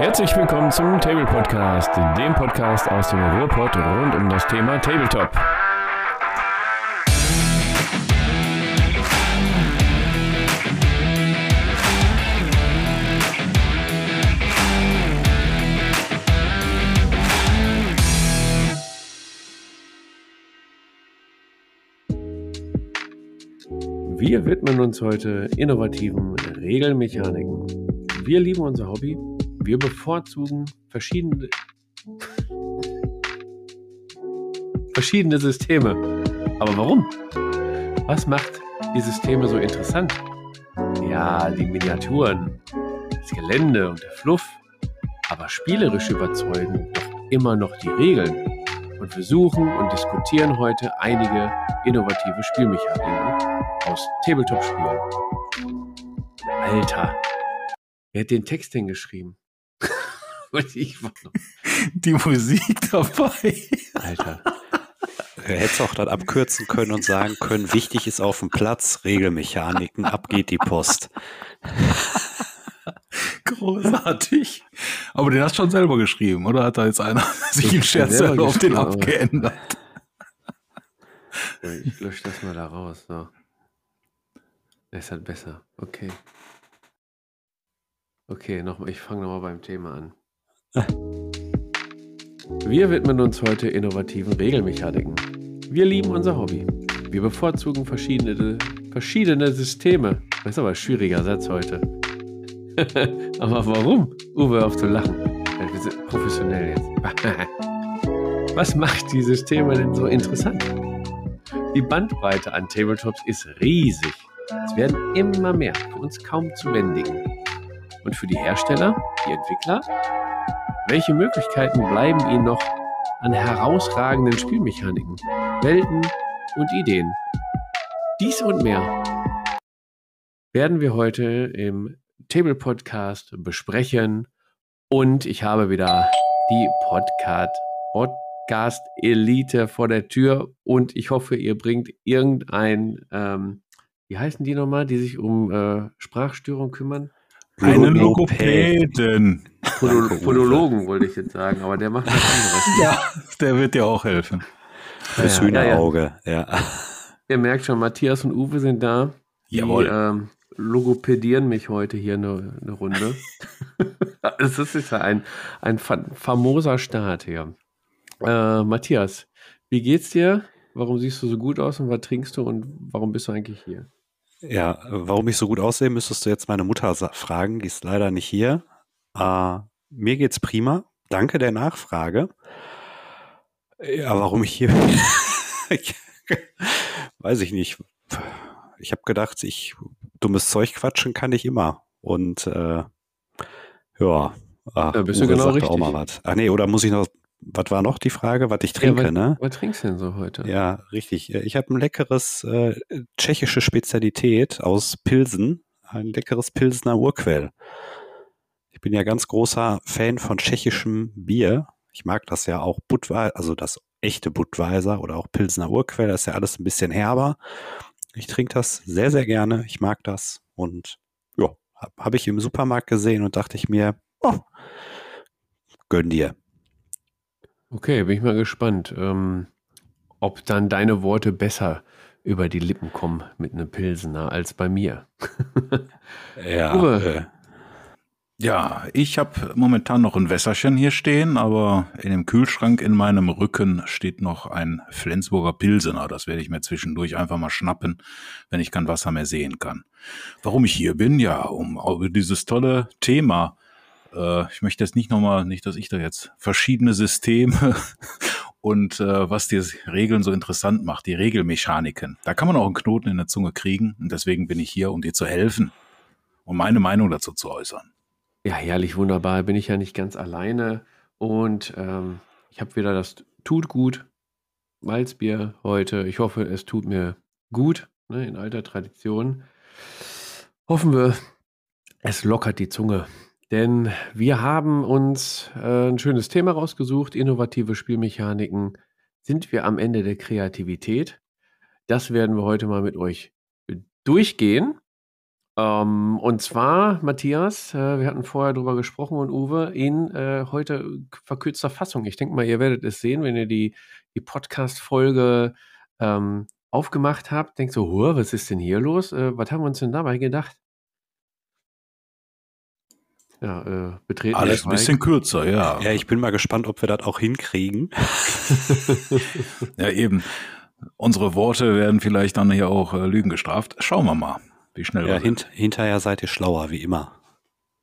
Herzlich willkommen zum Table Podcast, dem Podcast aus dem Ruhrpott rund um das Thema Tabletop. Wir widmen uns heute innovativen Regelmechaniken. Wir lieben unser Hobby. Wir bevorzugen verschiedene, verschiedene Systeme. Aber warum? Was macht die Systeme so interessant? Ja, die Miniaturen, das Gelände und der Fluff. Aber spielerisch überzeugen doch immer noch die Regeln. Und wir suchen und diskutieren heute einige innovative Spielmechaniken aus Tabletop-Spielen. Alter, wer hat den Text denn geschrieben? ich war noch. Die Musik dabei. Alter. Er hätte es auch dann abkürzen können und sagen können, wichtig ist auf dem Platz, Regelmechaniken, ab geht die Post. Großartig. Aber den hast du schon selber geschrieben, oder hat da jetzt einer sich im Scherz auf den abgeändert? Ich lösche das mal da raus. So. Es ist halt besser. Okay. Okay, noch, ich fange nochmal beim Thema an. Wir widmen uns heute innovativen Regelmechaniken. Wir lieben unser Hobby. Wir bevorzugen verschiedene, verschiedene Systeme. Das ist aber ein schwieriger Satz heute. aber warum? Uwe, auf zu lachen. Wir sind professionell jetzt. Was macht die Systeme denn so interessant? Die Bandbreite an Tabletops ist riesig. Es werden immer mehr, für uns kaum zu bändigen. Und für die Hersteller, die Entwickler, welche Möglichkeiten bleiben ihnen noch an herausragenden Spielmechaniken, Welten und Ideen? Dies und mehr werden wir heute im Table Podcast besprechen. Und ich habe wieder die Podcast, Podcast Elite vor der Tür und ich hoffe, ihr bringt irgendein ähm, wie heißen die nochmal, die sich um äh, Sprachstörung kümmern? Einen Logopäden. Podologen wollte ich jetzt sagen, aber der macht was anderes. ja, der wird dir auch helfen. Fürs ja, Hühnerauge, ja, ja. Ihr merkt schon, Matthias und Uwe sind da. Jawohl. Die ähm, logopädieren mich heute hier eine, eine Runde. das ist ja ein, ein famoser Start hier. Äh, Matthias, wie geht's dir? Warum siehst du so gut aus und was trinkst du und warum bist du eigentlich hier? Ja, warum ich so gut aussehe, müsstest du jetzt meine Mutter fragen. Die ist leider nicht hier. Äh, mir geht's prima. Danke der Nachfrage. Ja, warum ich hier bin? weiß ich nicht. Ich habe gedacht, ich dummes Zeug quatschen kann ich immer. Und äh, ja, ach, ja bist du genau richtig. Auch mal was. Ach nee, oder muss ich noch was war noch die Frage, was ich trinke, ja, was, ne? Was trinkst du denn so heute? Ja, richtig. Ich habe ein leckeres äh, tschechische Spezialität aus Pilsen, ein leckeres Pilsener Urquell. Ich bin ja ganz großer Fan von tschechischem Bier. Ich mag das ja auch Budweiser, also das echte Budweiser oder auch Pilsener Urquell, das ist ja alles ein bisschen herber. Ich trinke das sehr, sehr gerne. Ich mag das und ja, habe hab ich im Supermarkt gesehen und dachte ich mir, oh, gönn dir. Okay, bin ich mal gespannt, ähm, ob dann deine Worte besser über die Lippen kommen mit einem Pilsener als bei mir. ja. Uwe. Ja, ich habe momentan noch ein Wässerchen hier stehen, aber in dem Kühlschrank in meinem Rücken steht noch ein Flensburger Pilsener. Das werde ich mir zwischendurch einfach mal schnappen, wenn ich kein Wasser mehr sehen kann. Warum ich hier bin? Ja, um über dieses tolle Thema äh, ich möchte jetzt nicht nochmal, nicht, dass ich da jetzt verschiedene Systeme und äh, was die Regeln so interessant macht, die Regelmechaniken. Da kann man auch einen Knoten in der Zunge kriegen und deswegen bin ich hier, um dir zu helfen um meine Meinung dazu zu äußern. Ja, herrlich, wunderbar. Bin ich ja nicht ganz alleine und ähm, ich habe wieder das Tut gut Malzbier heute. Ich hoffe, es tut mir gut, ne, in alter Tradition. Hoffen wir, es lockert die Zunge denn wir haben uns äh, ein schönes Thema rausgesucht, innovative Spielmechaniken. Sind wir am Ende der Kreativität? Das werden wir heute mal mit euch durchgehen. Ähm, und zwar, Matthias, äh, wir hatten vorher drüber gesprochen und Uwe, in äh, heute verkürzter Fassung. Ich denke mal, ihr werdet es sehen, wenn ihr die, die Podcast-Folge ähm, aufgemacht habt. Denkt so, was ist denn hier los? Äh, was haben wir uns denn dabei gedacht? Ja, äh, betreten. Alles ein bisschen kürzer, ja. Ja, ich bin mal gespannt, ob wir das auch hinkriegen. ja, eben. Unsere Worte werden vielleicht dann hier auch äh, Lügen gestraft. Schauen wir mal, wie schnell ja, wir hint hinterher seid ihr schlauer, wie immer.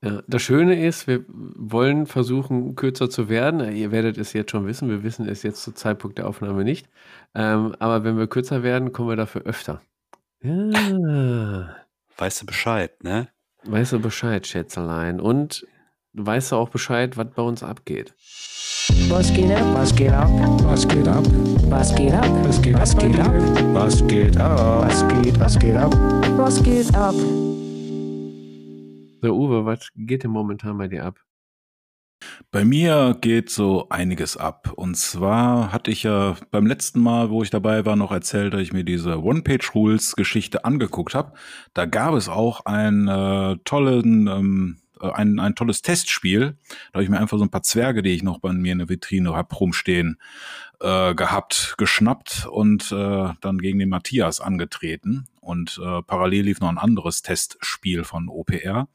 Ja, das Schöne ist, wir wollen versuchen, kürzer zu werden. Ihr werdet es jetzt schon wissen. Wir wissen es jetzt zu Zeitpunkt der Aufnahme nicht. Ähm, aber wenn wir kürzer werden, kommen wir dafür öfter. Ja. Weißt du Bescheid, ne? Weißt du Bescheid, Schätzelein. Und weißt du auch Bescheid, was bei uns abgeht. Was geht ab? Was geht ab? Was geht ab? Was geht ab? Was geht, was geht ab? Was geht ab? Was geht, was geht ab? Was geht ab? So, Uwe, was geht denn momentan bei dir ab? Bei mir geht so einiges ab. Und zwar hatte ich ja beim letzten Mal, wo ich dabei war, noch erzählt, dass ich mir diese One-Page-Rules-Geschichte angeguckt habe. Da gab es auch einen äh, tollen, ähm, äh, ein, ein tolles Testspiel. Da habe ich mir einfach so ein paar Zwerge, die ich noch bei mir in der Vitrine habe rumstehen, äh, gehabt, geschnappt und äh, dann gegen den Matthias angetreten. Und äh, parallel lief noch ein anderes Testspiel von OPR.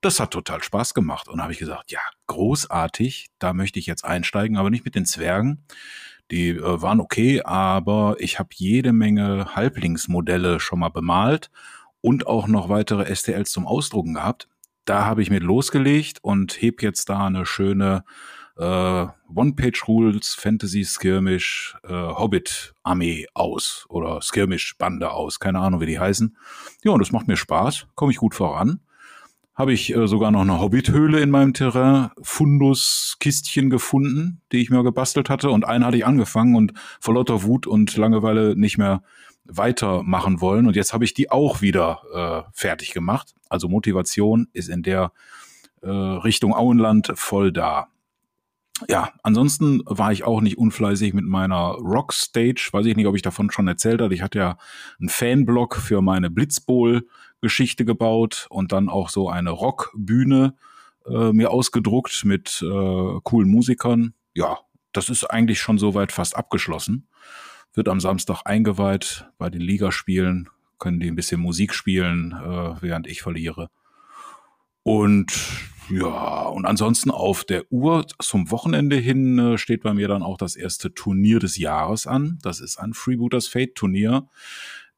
Das hat total Spaß gemacht. Und da habe ich gesagt, ja, großartig, da möchte ich jetzt einsteigen, aber nicht mit den Zwergen. Die äh, waren okay, aber ich habe jede Menge Halblingsmodelle schon mal bemalt und auch noch weitere STLs zum Ausdrucken gehabt. Da habe ich mit losgelegt und heb jetzt da eine schöne äh, One-Page-Rules Fantasy Skirmish äh, aus oder Skirmish-Bande aus. Keine Ahnung, wie die heißen. Ja, und das macht mir Spaß, komme ich gut voran habe ich äh, sogar noch eine Hobbit-Höhle in meinem Terrain, Fundus-Kistchen gefunden, die ich mir gebastelt hatte. Und einen hatte ich angefangen und vor lauter Wut und Langeweile nicht mehr weitermachen wollen. Und jetzt habe ich die auch wieder äh, fertig gemacht. Also Motivation ist in der äh, Richtung Auenland voll da. Ja, ansonsten war ich auch nicht unfleißig mit meiner Rockstage. Weiß ich nicht, ob ich davon schon erzählt habe. Ich hatte ja einen Fanblog für meine Blitzbowl Geschichte gebaut und dann auch so eine Rockbühne äh, mir ausgedruckt mit äh, coolen Musikern. Ja, das ist eigentlich schon soweit fast abgeschlossen. Wird am Samstag eingeweiht bei den Ligaspielen, können die ein bisschen Musik spielen, äh, während ich verliere. Und ja, und ansonsten auf der Uhr zum Wochenende hin äh, steht bei mir dann auch das erste Turnier des Jahres an. Das ist ein Freebooters Fate Turnier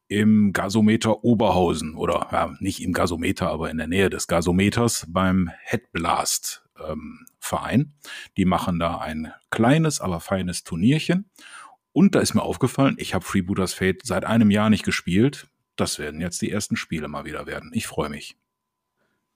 im Gasometer Oberhausen oder ja, nicht im Gasometer, aber in der Nähe des Gasometers beim Headblast ähm, Verein. Die machen da ein kleines, aber feines Turnierchen. Und da ist mir aufgefallen, ich habe Freebooters Fate seit einem Jahr nicht gespielt. Das werden jetzt die ersten Spiele mal wieder werden. Ich freue mich.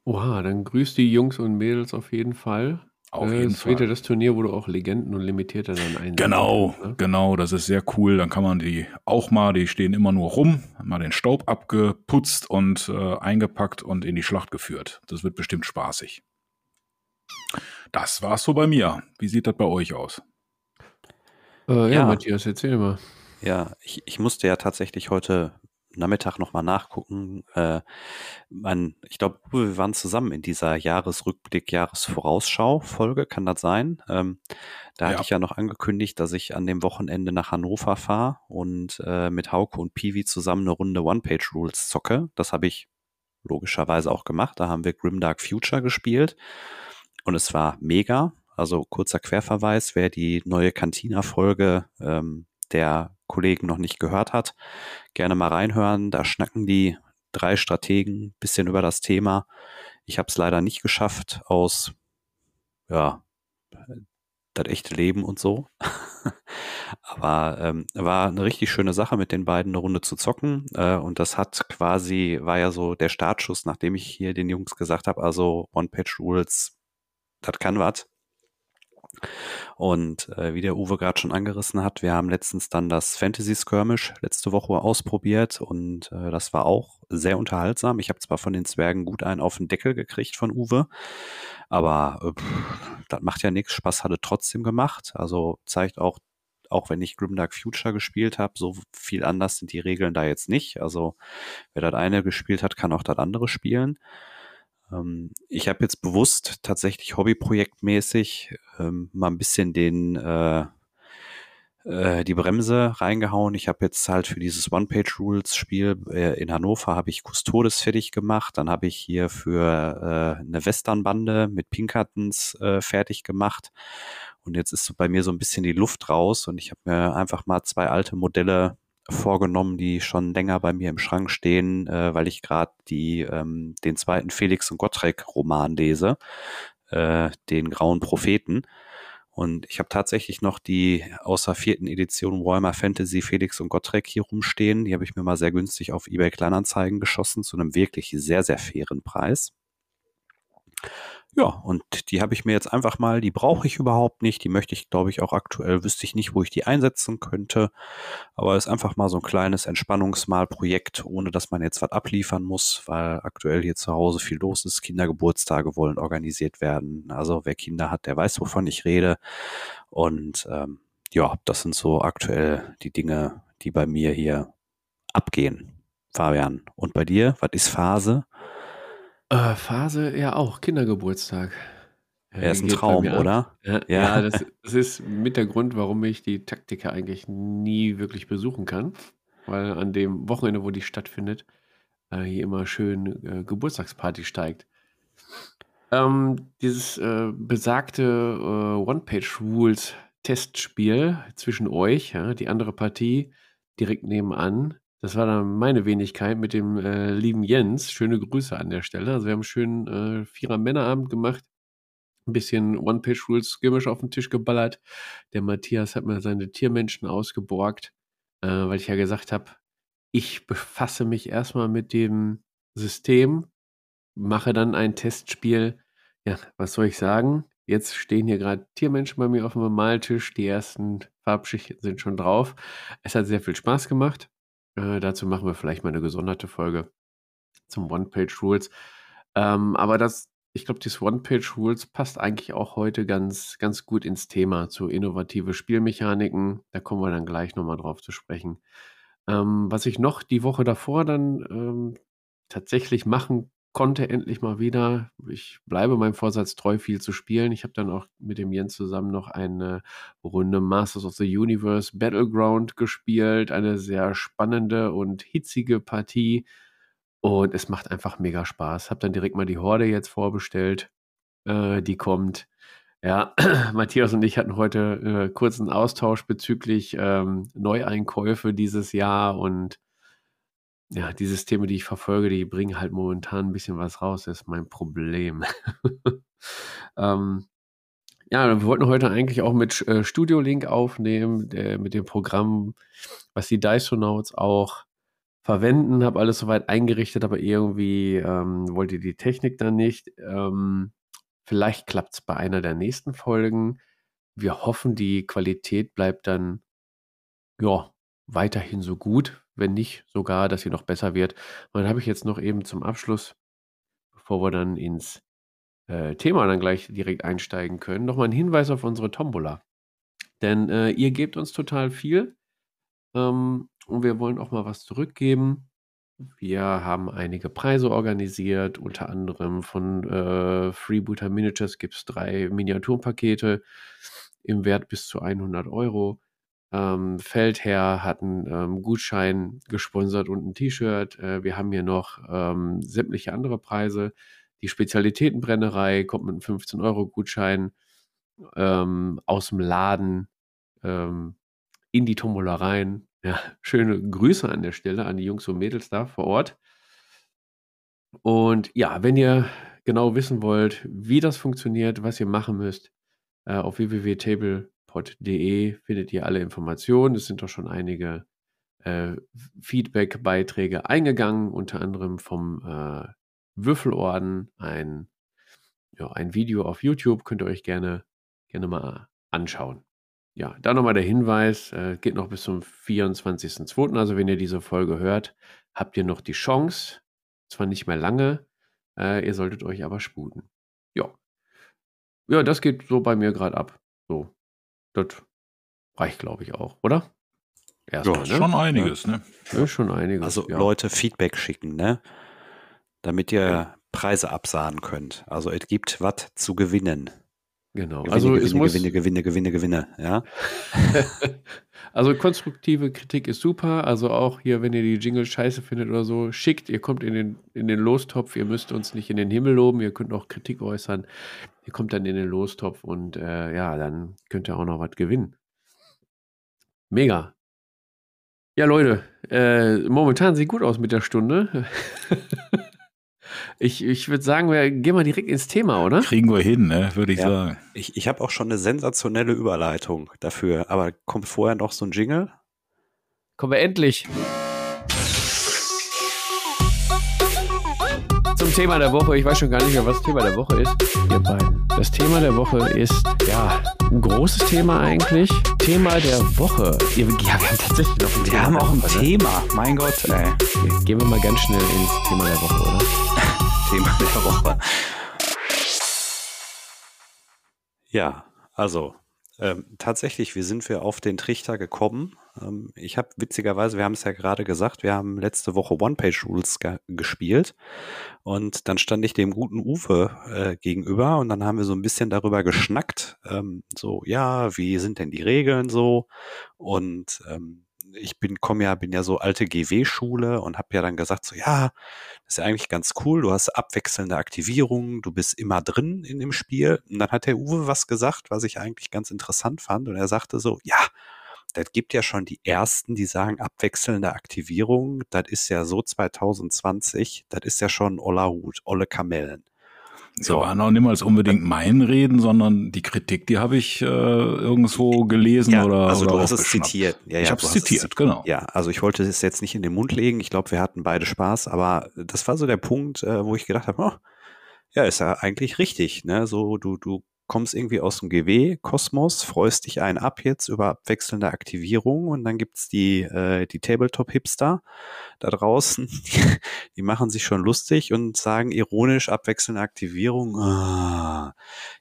Oha, dann grüßt die Jungs und Mädels auf jeden Fall. Auf äh, jeden das Fall. das Turnier, wo du auch Legenden und Limitierte dann einsetzt. Genau, ne? genau, das ist sehr cool. Dann kann man die auch mal, die stehen immer nur rum, mal den Staub abgeputzt und äh, eingepackt und in die Schlacht geführt. Das wird bestimmt spaßig. Das war's so bei mir. Wie sieht das bei euch aus? Äh, ja, ja, Matthias, erzähl mal. Ja, ich, ich musste ja tatsächlich heute Nachmittag nochmal nachgucken. Äh, man, ich glaube, wir waren zusammen in dieser Jahresrückblick, Jahresvorausschau-Folge, kann das sein? Ähm, da ja. hatte ich ja noch angekündigt, dass ich an dem Wochenende nach Hannover fahre und äh, mit Hauke und Piwi zusammen eine Runde One-Page-Rules zocke. Das habe ich logischerweise auch gemacht. Da haben wir Grimdark Future gespielt und es war mega. Also kurzer Querverweis, wer die neue Cantina-Folge ähm, der Kollegen noch nicht gehört hat, gerne mal reinhören. Da schnacken die drei Strategen bisschen über das Thema. Ich habe es leider nicht geschafft aus ja das echte Leben und so. Aber ähm, war eine richtig schöne Sache, mit den beiden eine Runde zu zocken. Äh, und das hat quasi, war ja so der Startschuss, nachdem ich hier den Jungs gesagt habe, also One-Page-Rules, das kann was. Und äh, wie der Uwe gerade schon angerissen hat, wir haben letztens dann das Fantasy Skirmish letzte Woche ausprobiert und äh, das war auch sehr unterhaltsam. Ich habe zwar von den Zwergen gut einen auf den Deckel gekriegt von Uwe, aber äh, das macht ja nichts. Spaß hatte trotzdem gemacht. Also zeigt auch auch wenn ich Grimdark Future gespielt habe, so viel anders sind die Regeln da jetzt nicht. Also wer das eine gespielt hat, kann auch das andere spielen. Ähm, ich habe jetzt bewusst tatsächlich hobbyprojektmäßig ähm, mal ein bisschen den äh, äh, die Bremse reingehauen. Ich habe jetzt halt für dieses One-Page-Rules-Spiel äh, in Hannover habe ich Custodes fertig gemacht. Dann habe ich hier für äh, eine Westernbande mit Pinkertons fertig gemacht. Und jetzt ist bei mir so ein bisschen die Luft raus und ich habe mir einfach mal zwei alte Modelle vorgenommen, die schon länger bei mir im Schrank stehen, äh, weil ich gerade die ähm, den zweiten Felix und Gottschalk Roman lese, äh, den Grauen Propheten. Und ich habe tatsächlich noch die außer vierten Edition Warhammer Fantasy Felix und Gottschalk hier rumstehen. Die habe ich mir mal sehr günstig auf eBay Kleinanzeigen geschossen zu einem wirklich sehr, sehr fairen Preis. Ja, und die habe ich mir jetzt einfach mal, die brauche ich überhaupt nicht. Die möchte ich, glaube ich, auch aktuell, wüsste ich nicht, wo ich die einsetzen könnte. Aber ist einfach mal so ein kleines Entspannungsmalprojekt, ohne dass man jetzt was abliefern muss, weil aktuell hier zu Hause viel los ist. Kindergeburtstage wollen organisiert werden. Also wer Kinder hat, der weiß, wovon ich rede. Und ähm, ja, das sind so aktuell die Dinge, die bei mir hier abgehen. Fabian. Und bei dir, was ist Phase? Äh, Phase ja auch, Kindergeburtstag. Er ist ein Traum, oder? Ja, ja. ja das, das, ist mit der Grund, warum ich die Taktiker eigentlich nie wirklich besuchen kann. Weil an dem Wochenende, wo die stattfindet, äh, hier immer schön äh, Geburtstagsparty steigt. Ähm, dieses äh, besagte äh, One-Page-Rules-Testspiel zwischen euch, ja, die andere Partie direkt nebenan, das war dann meine Wenigkeit mit dem äh, lieben Jens. Schöne Grüße an der Stelle. Also wir haben einen schönen äh, Vierer-Männerabend gemacht. Ein bisschen One-Page-Rules-Skirmish auf den Tisch geballert. Der Matthias hat mir seine Tiermenschen ausgeborgt, äh, weil ich ja gesagt habe, ich befasse mich erstmal mit dem System, mache dann ein Testspiel. Ja, was soll ich sagen? Jetzt stehen hier gerade Tiermenschen bei mir auf dem Maltisch. Die ersten Farbschichten sind schon drauf. Es hat sehr viel Spaß gemacht. Äh, dazu machen wir vielleicht mal eine gesonderte Folge zum One-Page-Rules. Ähm, aber das, ich glaube, dieses One-Page-Rules passt eigentlich auch heute ganz, ganz gut ins Thema zu innovative Spielmechaniken. Da kommen wir dann gleich nochmal drauf zu sprechen. Ähm, was ich noch die Woche davor dann ähm, tatsächlich machen konnte endlich mal wieder. Ich bleibe meinem Vorsatz treu, viel zu spielen. Ich habe dann auch mit dem Jens zusammen noch eine Runde Masters of the Universe Battleground gespielt. Eine sehr spannende und hitzige Partie. Und es macht einfach mega Spaß. Habe dann direkt mal die Horde jetzt vorbestellt. Äh, die kommt. Ja, Matthias und ich hatten heute äh, kurzen Austausch bezüglich ähm, Neueinkäufe dieses Jahr und ja, die Systeme, die ich verfolge, die bringen halt momentan ein bisschen was raus. Das ist mein Problem. ähm, ja, wir wollten heute eigentlich auch mit äh, Studio Link aufnehmen, der, mit dem Programm, was die Dysonauts auch verwenden. Habe alles soweit eingerichtet, aber irgendwie ähm, wollte die Technik dann nicht. Ähm, vielleicht klappt es bei einer der nächsten Folgen. Wir hoffen, die Qualität bleibt dann ja weiterhin so gut, wenn nicht sogar, dass sie noch besser wird. Und dann habe ich jetzt noch eben zum Abschluss, bevor wir dann ins äh, Thema dann gleich direkt einsteigen können, nochmal einen Hinweis auf unsere Tombola. Denn äh, ihr gebt uns total viel ähm, und wir wollen auch mal was zurückgeben. Wir haben einige Preise organisiert, unter anderem von äh, Freebooter Miniatures gibt es drei Miniaturpakete im Wert bis zu 100 Euro. Ähm, Feldherr hat einen ähm, Gutschein gesponsert und ein T-Shirt. Äh, wir haben hier noch ähm, sämtliche andere Preise. Die Spezialitätenbrennerei kommt mit einem 15-Euro-Gutschein ähm, aus dem Laden ähm, in die Tombola rein. Ja, schöne Grüße an der Stelle an die Jungs und Mädels da vor Ort. Und ja, wenn ihr genau wissen wollt, wie das funktioniert, was ihr machen müsst, äh, auf www.table pod.de findet ihr alle Informationen. Es sind doch schon einige äh, Feedback-Beiträge eingegangen, unter anderem vom äh, Würfelorden, ein, ja, ein Video auf YouTube, könnt ihr euch gerne, gerne mal anschauen. Ja, da nochmal der Hinweis, äh, geht noch bis zum 24.02. Also wenn ihr diese Folge hört, habt ihr noch die Chance, zwar nicht mehr lange, äh, ihr solltet euch aber sputen. Ja. Ja, das geht so bei mir gerade ab. So, das reicht, glaube ich, auch, oder? Erstmal, ja, ne? schon einiges, ja. ne? Ja, schon einiges. Also Leute Feedback schicken, ne? Damit ihr Preise absahen könnt. Also es gibt was zu gewinnen. Genau. Gewinne, also Gewinne, es muss Gewinne, Gewinne, Gewinne, Gewinne, ja. also konstruktive Kritik ist super. Also auch hier, wenn ihr die Jingle scheiße findet oder so, schickt, ihr kommt in den, in den Lostopf, ihr müsst uns nicht in den Himmel loben, ihr könnt auch Kritik äußern. Ihr kommt dann in den Lostopf und äh, ja, dann könnt ihr auch noch was gewinnen. Mega. Ja, Leute, äh, momentan sieht gut aus mit der Stunde. Ich, ich würde sagen, wir gehen mal direkt ins Thema, oder? Kriegen wir hin, ne? würde ich ja. sagen. Ich, ich habe auch schon eine sensationelle Überleitung dafür. Aber kommt vorher noch so ein Jingle? Kommen wir endlich. Zum Thema der Woche. Ich weiß schon gar nicht mehr, was das Thema der Woche ist. Ihr beiden. Das Thema der Woche ist, ja, ein großes Thema eigentlich. Thema der Woche. Ja, wir haben tatsächlich noch ein Thema. Wir haben auch ein? Thema. Mein Gott, ey. Gehen wir mal ganz schnell ins Thema der Woche, oder? Thema der Woche. Ja, also ähm, tatsächlich, wie sind wir auf den Trichter gekommen? Ähm, ich habe witzigerweise, wir haben es ja gerade gesagt, wir haben letzte Woche One-Page-Rules ge gespielt und dann stand ich dem guten Uwe äh, gegenüber und dann haben wir so ein bisschen darüber geschnackt, ähm, so, ja, wie sind denn die Regeln so? Und ähm, ich bin, komme ja, bin ja so alte GW-Schule und habe ja dann gesagt, so ja, das ist ja eigentlich ganz cool, du hast abwechselnde Aktivierungen, du bist immer drin in dem Spiel. Und dann hat der Uwe was gesagt, was ich eigentlich ganz interessant fand. Und er sagte so, ja, das gibt ja schon die ersten, die sagen abwechselnde Aktivierung. Das ist ja so 2020, das ist ja schon Oller Hut, Olle Kamellen. So. war noch niemals unbedingt mein Reden, sondern die Kritik, die habe ich äh, irgendwo gelesen ja, oder Also oder du hast es zitiert. Ja, ja, ich habe es zitiert, genau. Ja, also ich wollte es jetzt nicht in den Mund legen. Ich glaube, wir hatten beide Spaß, aber das war so der Punkt, äh, wo ich gedacht habe, oh, ja, ist ja eigentlich richtig. Ne? So, du, du kommst irgendwie aus dem GW-Kosmos, freust dich einen ab jetzt über abwechselnde Aktivierung und dann gibt's die, äh, die Tabletop-Hipster da draußen, die, machen sich schon lustig und sagen ironisch abwechselnde Aktivierung. Ah.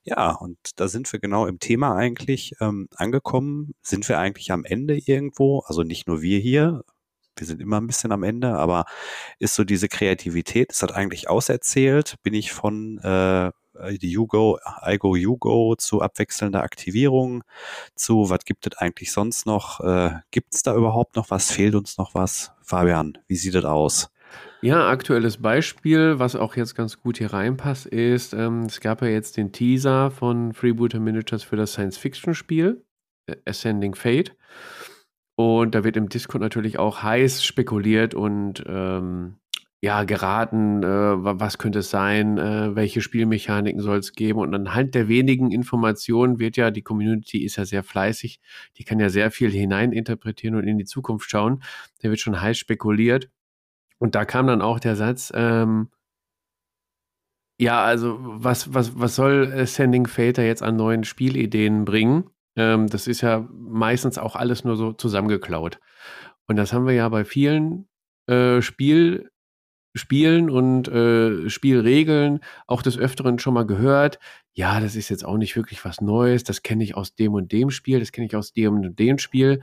Ja, und da sind wir genau im Thema eigentlich ähm, angekommen. Sind wir eigentlich am Ende irgendwo? Also nicht nur wir hier, wir sind immer ein bisschen am Ende, aber ist so diese Kreativität, ist das eigentlich auserzählt? Bin ich von äh, äh, die YouGo, iGo YouGo zu abwechselnder Aktivierung, zu was gibt es eigentlich sonst noch? Äh, gibt es da überhaupt noch was? Fehlt uns noch was? Fabian, wie sieht das aus? Ja, aktuelles Beispiel, was auch jetzt ganz gut hier reinpasst, ist, ähm, es gab ja jetzt den Teaser von Freebooter Miniatures für das Science-Fiction-Spiel, äh, Ascending Fate. Und da wird im Discord natürlich auch heiß spekuliert und ähm, ja, geraten, äh, was könnte es sein, äh, welche Spielmechaniken soll es geben. Und anhand der wenigen Informationen wird ja, die Community ist ja sehr fleißig, die kann ja sehr viel hineininterpretieren und in die Zukunft schauen. Der wird schon heiß spekuliert. Und da kam dann auch der Satz, ähm, ja, also was, was, was soll Sending Fate jetzt an neuen Spielideen bringen? Ähm, das ist ja meistens auch alles nur so zusammengeklaut. Und das haben wir ja bei vielen äh, Spiel Spielen und äh, Spielregeln auch des Öfteren schon mal gehört. Ja, das ist jetzt auch nicht wirklich was Neues. Das kenne ich aus dem und dem Spiel, das kenne ich aus dem und dem Spiel.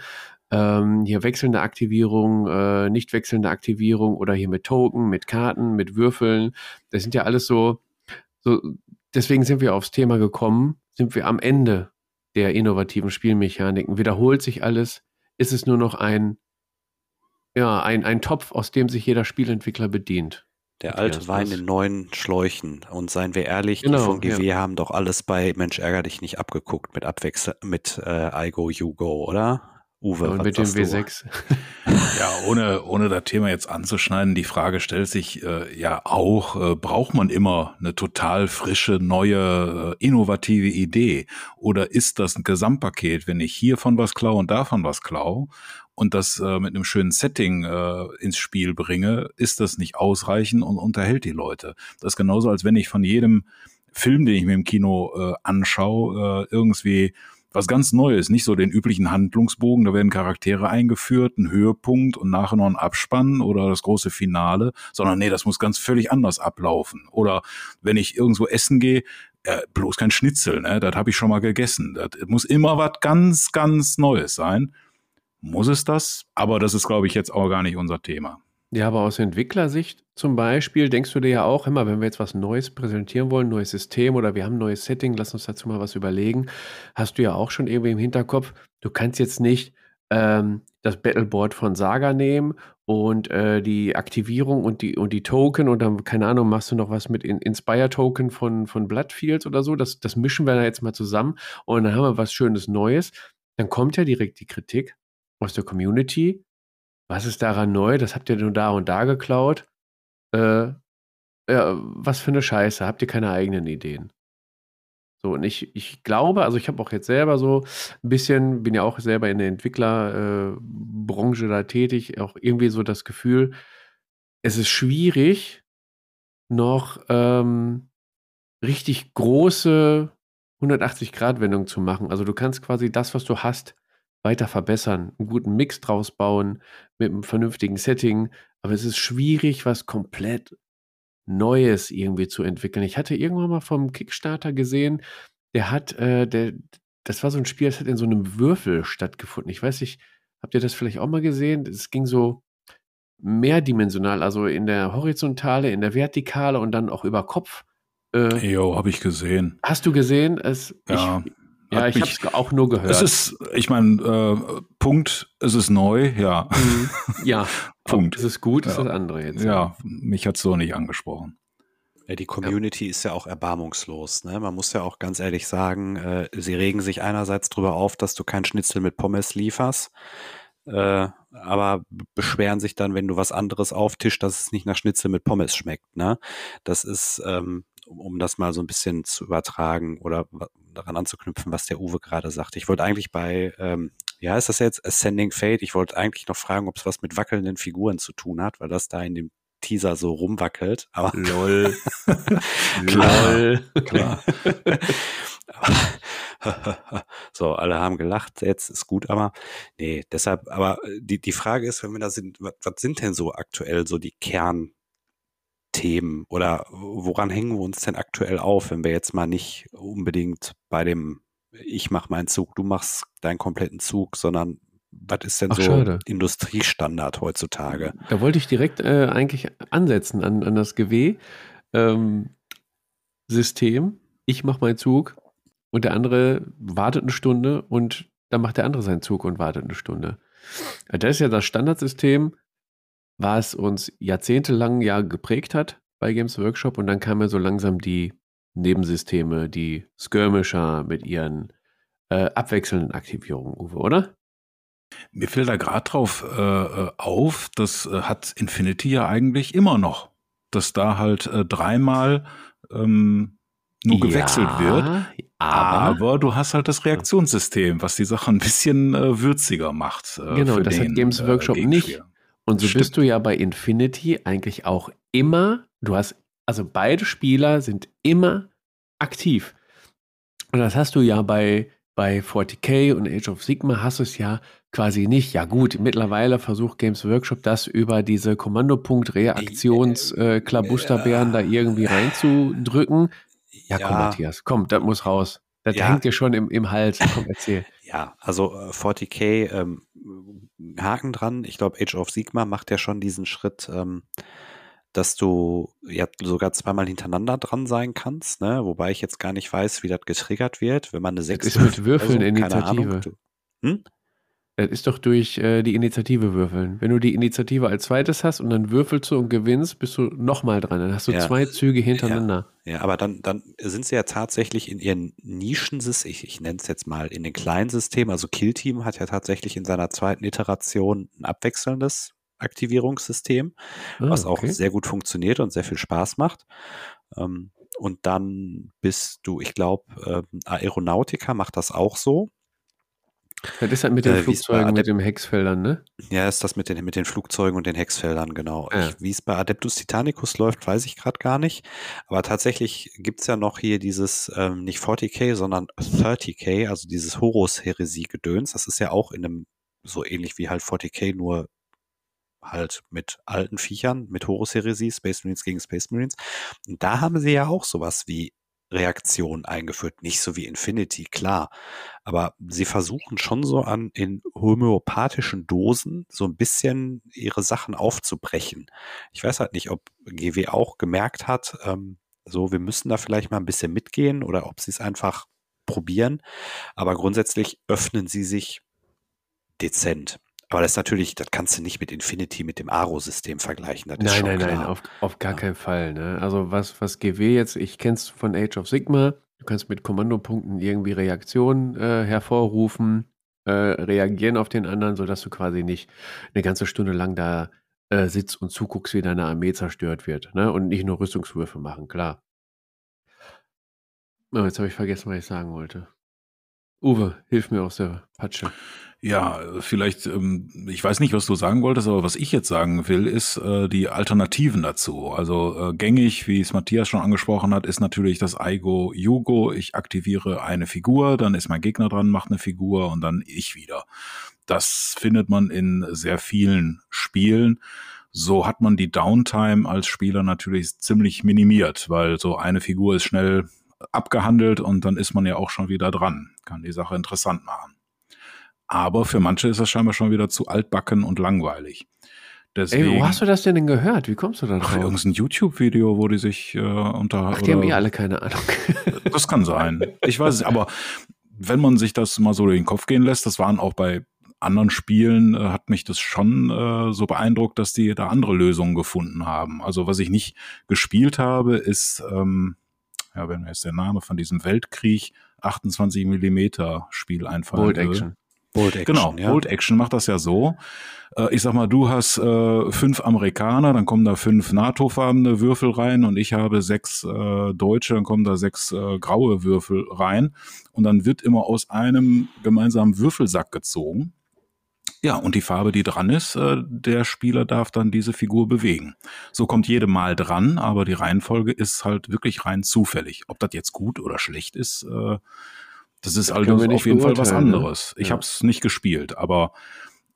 Ähm, hier wechselnde Aktivierung, äh, nicht wechselnde Aktivierung oder hier mit Token, mit Karten, mit Würfeln. Das sind ja alles so, so, deswegen sind wir aufs Thema gekommen, sind wir am Ende der innovativen Spielmechaniken. Wiederholt sich alles? Ist es nur noch ein ja, ein, ein Topf, aus dem sich jeder Spielentwickler bedient. Der alte Wein in neuen Schläuchen. Und seien wir ehrlich, genau, die von GW ja. haben doch alles bei Mensch ärger dich nicht abgeguckt mit Abwechsel mit äh, IGO, YouGo, oder? Uwe, und mit dem W6. ja, ohne, ohne das Thema jetzt anzuschneiden, die Frage stellt sich äh, ja auch, äh, braucht man immer eine total frische, neue, äh, innovative Idee? Oder ist das ein Gesamtpaket, wenn ich hiervon was klaue und davon was klaue und das äh, mit einem schönen Setting äh, ins Spiel bringe, ist das nicht ausreichend und unterhält die Leute. Das ist genauso, als wenn ich von jedem Film, den ich mir im Kino äh, anschaue, äh, irgendwie was ganz Neues, nicht so den üblichen Handlungsbogen, da werden Charaktere eingeführt, ein Höhepunkt und nachher noch ein Abspann oder das große Finale, sondern nee, das muss ganz völlig anders ablaufen. Oder wenn ich irgendwo essen gehe, äh, bloß kein Schnitzel, ne? Das habe ich schon mal gegessen. Das muss immer was ganz, ganz Neues sein. Muss es das? Aber das ist, glaube ich, jetzt auch gar nicht unser Thema. Ja, aber aus Entwicklersicht zum Beispiel denkst du dir ja auch immer, wenn wir jetzt was Neues präsentieren wollen, neues System oder wir haben ein neues Setting, lass uns dazu mal was überlegen, hast du ja auch schon irgendwie im Hinterkopf, du kannst jetzt nicht ähm, das Battleboard von Saga nehmen und äh, die Aktivierung und die, und die Token und dann, keine Ahnung, machst du noch was mit In Inspire-Token von, von Bloodfields oder so. Das, das mischen wir da jetzt mal zusammen und dann haben wir was Schönes Neues. Dann kommt ja direkt die Kritik aus der Community was ist daran neu? Das habt ihr nur da und da geklaut. Äh, ja, was für eine Scheiße. Habt ihr keine eigenen Ideen? So, und ich, ich glaube, also ich habe auch jetzt selber so ein bisschen, bin ja auch selber in der Entwicklerbranche äh, da tätig, auch irgendwie so das Gefühl, es ist schwierig, noch ähm, richtig große 180-Grad-Wendungen zu machen. Also du kannst quasi das, was du hast, weiter verbessern, einen guten Mix draus bauen mit einem vernünftigen Setting. Aber es ist schwierig, was komplett Neues irgendwie zu entwickeln. Ich hatte irgendwann mal vom Kickstarter gesehen, der hat, äh, der, das war so ein Spiel, das hat in so einem Würfel stattgefunden. Ich weiß nicht, habt ihr das vielleicht auch mal gesehen? Es ging so mehrdimensional, also in der Horizontale, in der Vertikale und dann auch über Kopf. Äh, jo, habe ich gesehen. Hast du gesehen? Es, ja. Ich, ja, ich habe es auch nur gehört. Es ist, ich meine, äh, Punkt, es ist neu, ja. Mhm. Ja, Punkt. Es ist gut, ja. ist das andere jetzt. Ja, mich hat so nicht angesprochen. Ja, die Community ja. ist ja auch erbarmungslos. Ne? Man muss ja auch ganz ehrlich sagen, äh, sie regen sich einerseits darüber auf, dass du kein Schnitzel mit Pommes lieferst, äh, aber beschweren sich dann, wenn du was anderes auftischst, dass es nicht nach Schnitzel mit Pommes schmeckt. Ne? Das ist, ähm, um das mal so ein bisschen zu übertragen oder daran anzuknüpfen, was der Uwe gerade sagt. Ich wollte eigentlich bei, ähm, ja, ist das jetzt Ascending Fate? Ich wollte eigentlich noch fragen, ob es was mit wackelnden Figuren zu tun hat, weil das da in dem Teaser so rumwackelt. Aber lol. lol. Klar. so, alle haben gelacht, jetzt ist gut, aber nee, deshalb, aber die, die Frage ist, wenn wir da sind, was, was sind denn so aktuell so die Kern, Themen oder woran hängen wir uns denn aktuell auf, wenn wir jetzt mal nicht unbedingt bei dem ich mach meinen Zug, du machst deinen kompletten Zug, sondern was ist denn Ach, so schade. Industriestandard heutzutage? Da wollte ich direkt äh, eigentlich ansetzen an, an das GW ähm. Ich mache meinen Zug und der andere wartet eine Stunde und dann macht der andere seinen Zug und wartet eine Stunde. Das ist ja das Standardsystem, was uns jahrzehntelang ja geprägt hat bei Games Workshop und dann kamen ja so langsam die Nebensysteme, die Skirmisher mit ihren äh, abwechselnden Aktivierungen, Uwe, oder? Mir fällt da gerade drauf äh, äh, auf, das äh, hat Infinity ja eigentlich immer noch, dass da halt äh, dreimal ähm, nur gewechselt ja, wird. Aber, aber, du hast halt das Reaktionssystem, was die Sache ein bisschen äh, würziger macht. Genau, das den, hat Games Workshop nicht. Und so Stimmt. bist du ja bei Infinity eigentlich auch immer, du hast, also beide Spieler sind immer aktiv. Und das hast du ja bei, bei 40k und Age of Sigma hast du es ja quasi nicht. Ja gut, mittlerweile versucht Games Workshop das über diese Kommandopunkt-Reaktions-Klabusterbären äh, da irgendwie reinzudrücken. Ja, ja, komm, Matthias, komm, das muss raus. Das ja. hängt dir schon im, im Hals. Komm, erzähl. Ja, also 40k, ähm, Haken dran. Ich glaube, Age of Sigma macht ja schon diesen Schritt, ähm, dass du ja sogar zweimal hintereinander dran sein kannst, ne? Wobei ich jetzt gar nicht weiß, wie das getriggert wird, wenn man eine 6 ist mit Würfeln also, Initiative. Ahnung, du, hm? Das ist doch durch äh, die Initiative würfeln. Wenn du die Initiative als zweites hast und dann würfelst du und gewinnst, bist du nochmal dran. Dann hast du ja. zwei Züge hintereinander. Ja, ja, aber dann, dann sind sie ja tatsächlich in ihren Nischensystem, ich, ich nenne es jetzt mal in den kleinen Systemen, also Killteam hat ja tatsächlich in seiner zweiten Iteration ein abwechselndes Aktivierungssystem, ah, was auch okay. sehr gut funktioniert und sehr viel Spaß macht. Ähm, und dann bist du, ich glaube, äh, Aeronautica macht das auch so Das ist halt mit den äh, Flugzeugen, mit den Hexfeldern, ne? Ja, ist das mit den, mit den Flugzeugen und den Hexfeldern, genau. Ja. Wie es bei Adeptus Titanicus läuft, weiß ich gerade gar nicht. Aber tatsächlich gibt es ja noch hier dieses, ähm, nicht 40k, sondern 30k, also dieses Horus-Heresie-Gedöns. Das ist ja auch in einem, so ähnlich wie halt 40k, nur halt mit alten Viechern, mit Horus-Heresie, Space Marines gegen Space Marines. Und da haben sie ja auch sowas wie Reaktion eingeführt. Nicht so wie Infinity, klar. Aber sie versuchen schon so an in homöopathischen Dosen so ein bisschen ihre Sachen aufzubrechen. Ich weiß halt nicht, ob GW auch gemerkt hat, ähm, so, wir müssen da vielleicht mal ein bisschen mitgehen oder ob sie es einfach probieren. Aber grundsätzlich öffnen sie sich dezent. Aber das ist natürlich, das kannst du nicht mit Infinity, mit dem Aro-System vergleichen. Das nein, nein, klar. nein, auf, auf gar ja. keinen Fall. Ne? Also was, was GW jetzt, ich kenn's von Age of Sigma, du kannst mit Kommandopunkten irgendwie Reaktionen äh, hervorrufen, äh, reagieren auf den anderen, sodass du quasi nicht eine ganze Stunde lang da äh, sitzt und zuguckst, wie deine Armee zerstört wird. Ne? Und nicht nur Rüstungswürfe machen, klar. Oh, jetzt habe ich vergessen, was ich sagen wollte. Uwe, hilf mir aus der Patsche. Ja, vielleicht, ähm, ich weiß nicht, was du sagen wolltest, aber was ich jetzt sagen will, ist äh, die Alternativen dazu. Also äh, gängig, wie es Matthias schon angesprochen hat, ist natürlich das Aigo Yugo. Ich aktiviere eine Figur, dann ist mein Gegner dran, macht eine Figur und dann ich wieder. Das findet man in sehr vielen Spielen. So hat man die Downtime als Spieler natürlich ziemlich minimiert, weil so eine Figur ist schnell abgehandelt und dann ist man ja auch schon wieder dran. Kann die Sache interessant machen. Aber für manche ist das scheinbar schon wieder zu altbacken und langweilig. Deswegen, Ey, wo hast du das denn, denn gehört? Wie kommst du da drauf? Irgendein YouTube-Video, wo die sich äh, unter. Ach, die haben eh alle keine Ahnung. das kann sein. Ich weiß es, aber wenn man sich das mal so durch den Kopf gehen lässt, das waren auch bei anderen Spielen, äh, hat mich das schon äh, so beeindruckt, dass die da andere Lösungen gefunden haben. Also was ich nicht gespielt habe, ist, ähm, ja, wenn mir jetzt der Name von diesem Weltkrieg 28 Millimeter Spiel einfallen Bold Action. Bold Action. Genau, ja. Bold Action macht das ja so. Äh, ich sag mal, du hast äh, fünf Amerikaner, dann kommen da fünf NATO-farbene Würfel rein und ich habe sechs äh, Deutsche, dann kommen da sechs äh, graue Würfel rein. Und dann wird immer aus einem gemeinsamen Würfelsack gezogen. Ja, und die Farbe, die dran ist, äh, der Spieler darf dann diese Figur bewegen. So kommt jede Mal dran, aber die Reihenfolge ist halt wirklich rein zufällig. Ob das jetzt gut oder schlecht ist, äh, das ist also auf jeden Fall was ne? anderes. Ich ja. habe es nicht gespielt, aber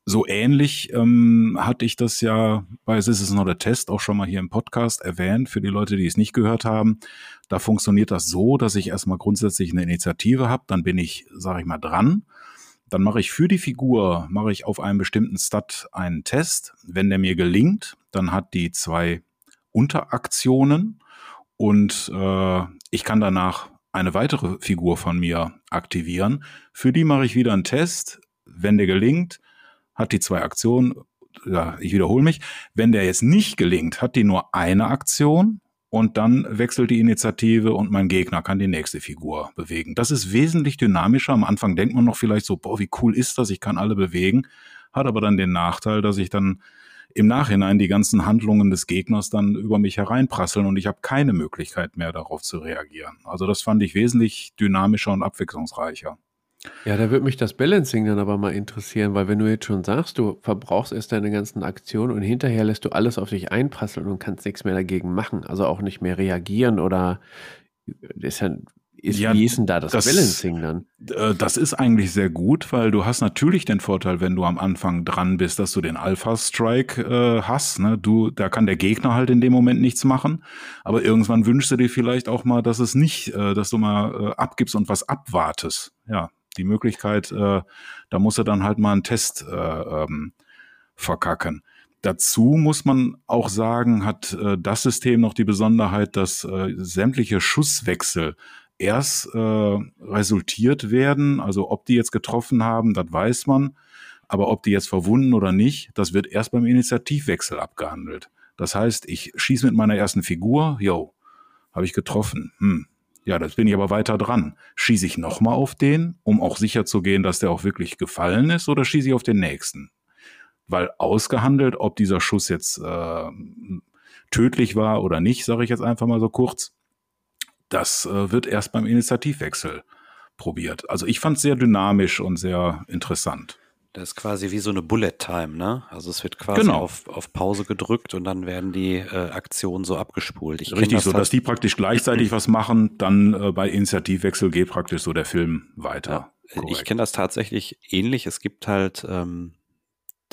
so ähnlich ähm, hatte ich das ja bei This is not a Test auch schon mal hier im Podcast erwähnt, für die Leute, die es nicht gehört haben. Da funktioniert das so, dass ich erstmal grundsätzlich eine Initiative habe, dann bin ich, sage ich mal, dran. Dann mache ich für die Figur, mache ich auf einem bestimmten Stat einen Test. Wenn der mir gelingt, dann hat die zwei Unteraktionen und äh, ich kann danach eine weitere Figur von mir aktivieren. Für die mache ich wieder einen Test. Wenn der gelingt, hat die zwei Aktionen. Ja, ich wiederhole mich. Wenn der jetzt nicht gelingt, hat die nur eine Aktion und dann wechselt die Initiative und mein Gegner kann die nächste Figur bewegen. Das ist wesentlich dynamischer. Am Anfang denkt man noch vielleicht so, boah, wie cool ist das? Ich kann alle bewegen. Hat aber dann den Nachteil, dass ich dann im Nachhinein die ganzen Handlungen des Gegners dann über mich hereinprasseln und ich habe keine Möglichkeit mehr darauf zu reagieren. Also das fand ich wesentlich dynamischer und abwechslungsreicher. Ja, da würde mich das Balancing dann aber mal interessieren, weil wenn du jetzt schon sagst, du verbrauchst erst deine ganzen Aktionen und hinterher lässt du alles auf dich einprasseln und kannst nichts mehr dagegen machen, also auch nicht mehr reagieren oder ist ja ist, ja, wie ist denn da das, das, Balancing dann? Äh, das ist eigentlich sehr gut, weil du hast natürlich den Vorteil, wenn du am Anfang dran bist, dass du den Alpha-Strike äh, hast. Ne? Du, da kann der Gegner halt in dem Moment nichts machen. Aber irgendwann wünschst du dir vielleicht auch mal, dass es nicht, äh, dass du mal äh, abgibst und was abwartest. Ja, die Möglichkeit, äh, da musst du dann halt mal einen Test äh, ähm, verkacken. Dazu muss man auch sagen, hat äh, das System noch die Besonderheit, dass äh, sämtliche Schusswechsel erst äh, resultiert werden. Also ob die jetzt getroffen haben, das weiß man. Aber ob die jetzt verwunden oder nicht, das wird erst beim Initiativwechsel abgehandelt. Das heißt, ich schieße mit meiner ersten Figur, yo, habe ich getroffen. Hm. Ja, das bin ich aber weiter dran. Schieße ich nochmal auf den, um auch sicher zu gehen, dass der auch wirklich gefallen ist, oder schieße ich auf den nächsten? Weil ausgehandelt, ob dieser Schuss jetzt äh, tödlich war oder nicht, sage ich jetzt einfach mal so kurz, das äh, wird erst beim Initiativwechsel probiert. Also ich fand es sehr dynamisch und sehr interessant. Das ist quasi wie so eine Bullet Time, ne? Also es wird quasi genau. auf, auf Pause gedrückt und dann werden die äh, Aktionen so abgespult. Ich Richtig, das so, dass die praktisch gleichzeitig was machen, dann äh, bei Initiativwechsel geht praktisch so der Film weiter. Ja, ich kenne das tatsächlich ähnlich. Es gibt halt ähm,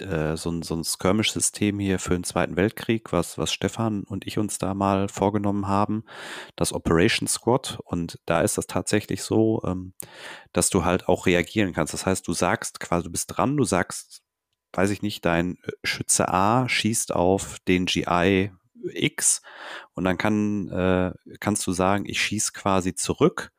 äh, so ein, so ein Skirmish-System hier für den Zweiten Weltkrieg, was, was Stefan und ich uns da mal vorgenommen haben, das Operation Squad. Und da ist das tatsächlich so, ähm, dass du halt auch reagieren kannst. Das heißt, du sagst quasi, du bist dran, du sagst, weiß ich nicht, dein äh, Schütze A schießt auf den GI X und dann kann, äh, kannst du sagen, ich schieß quasi zurück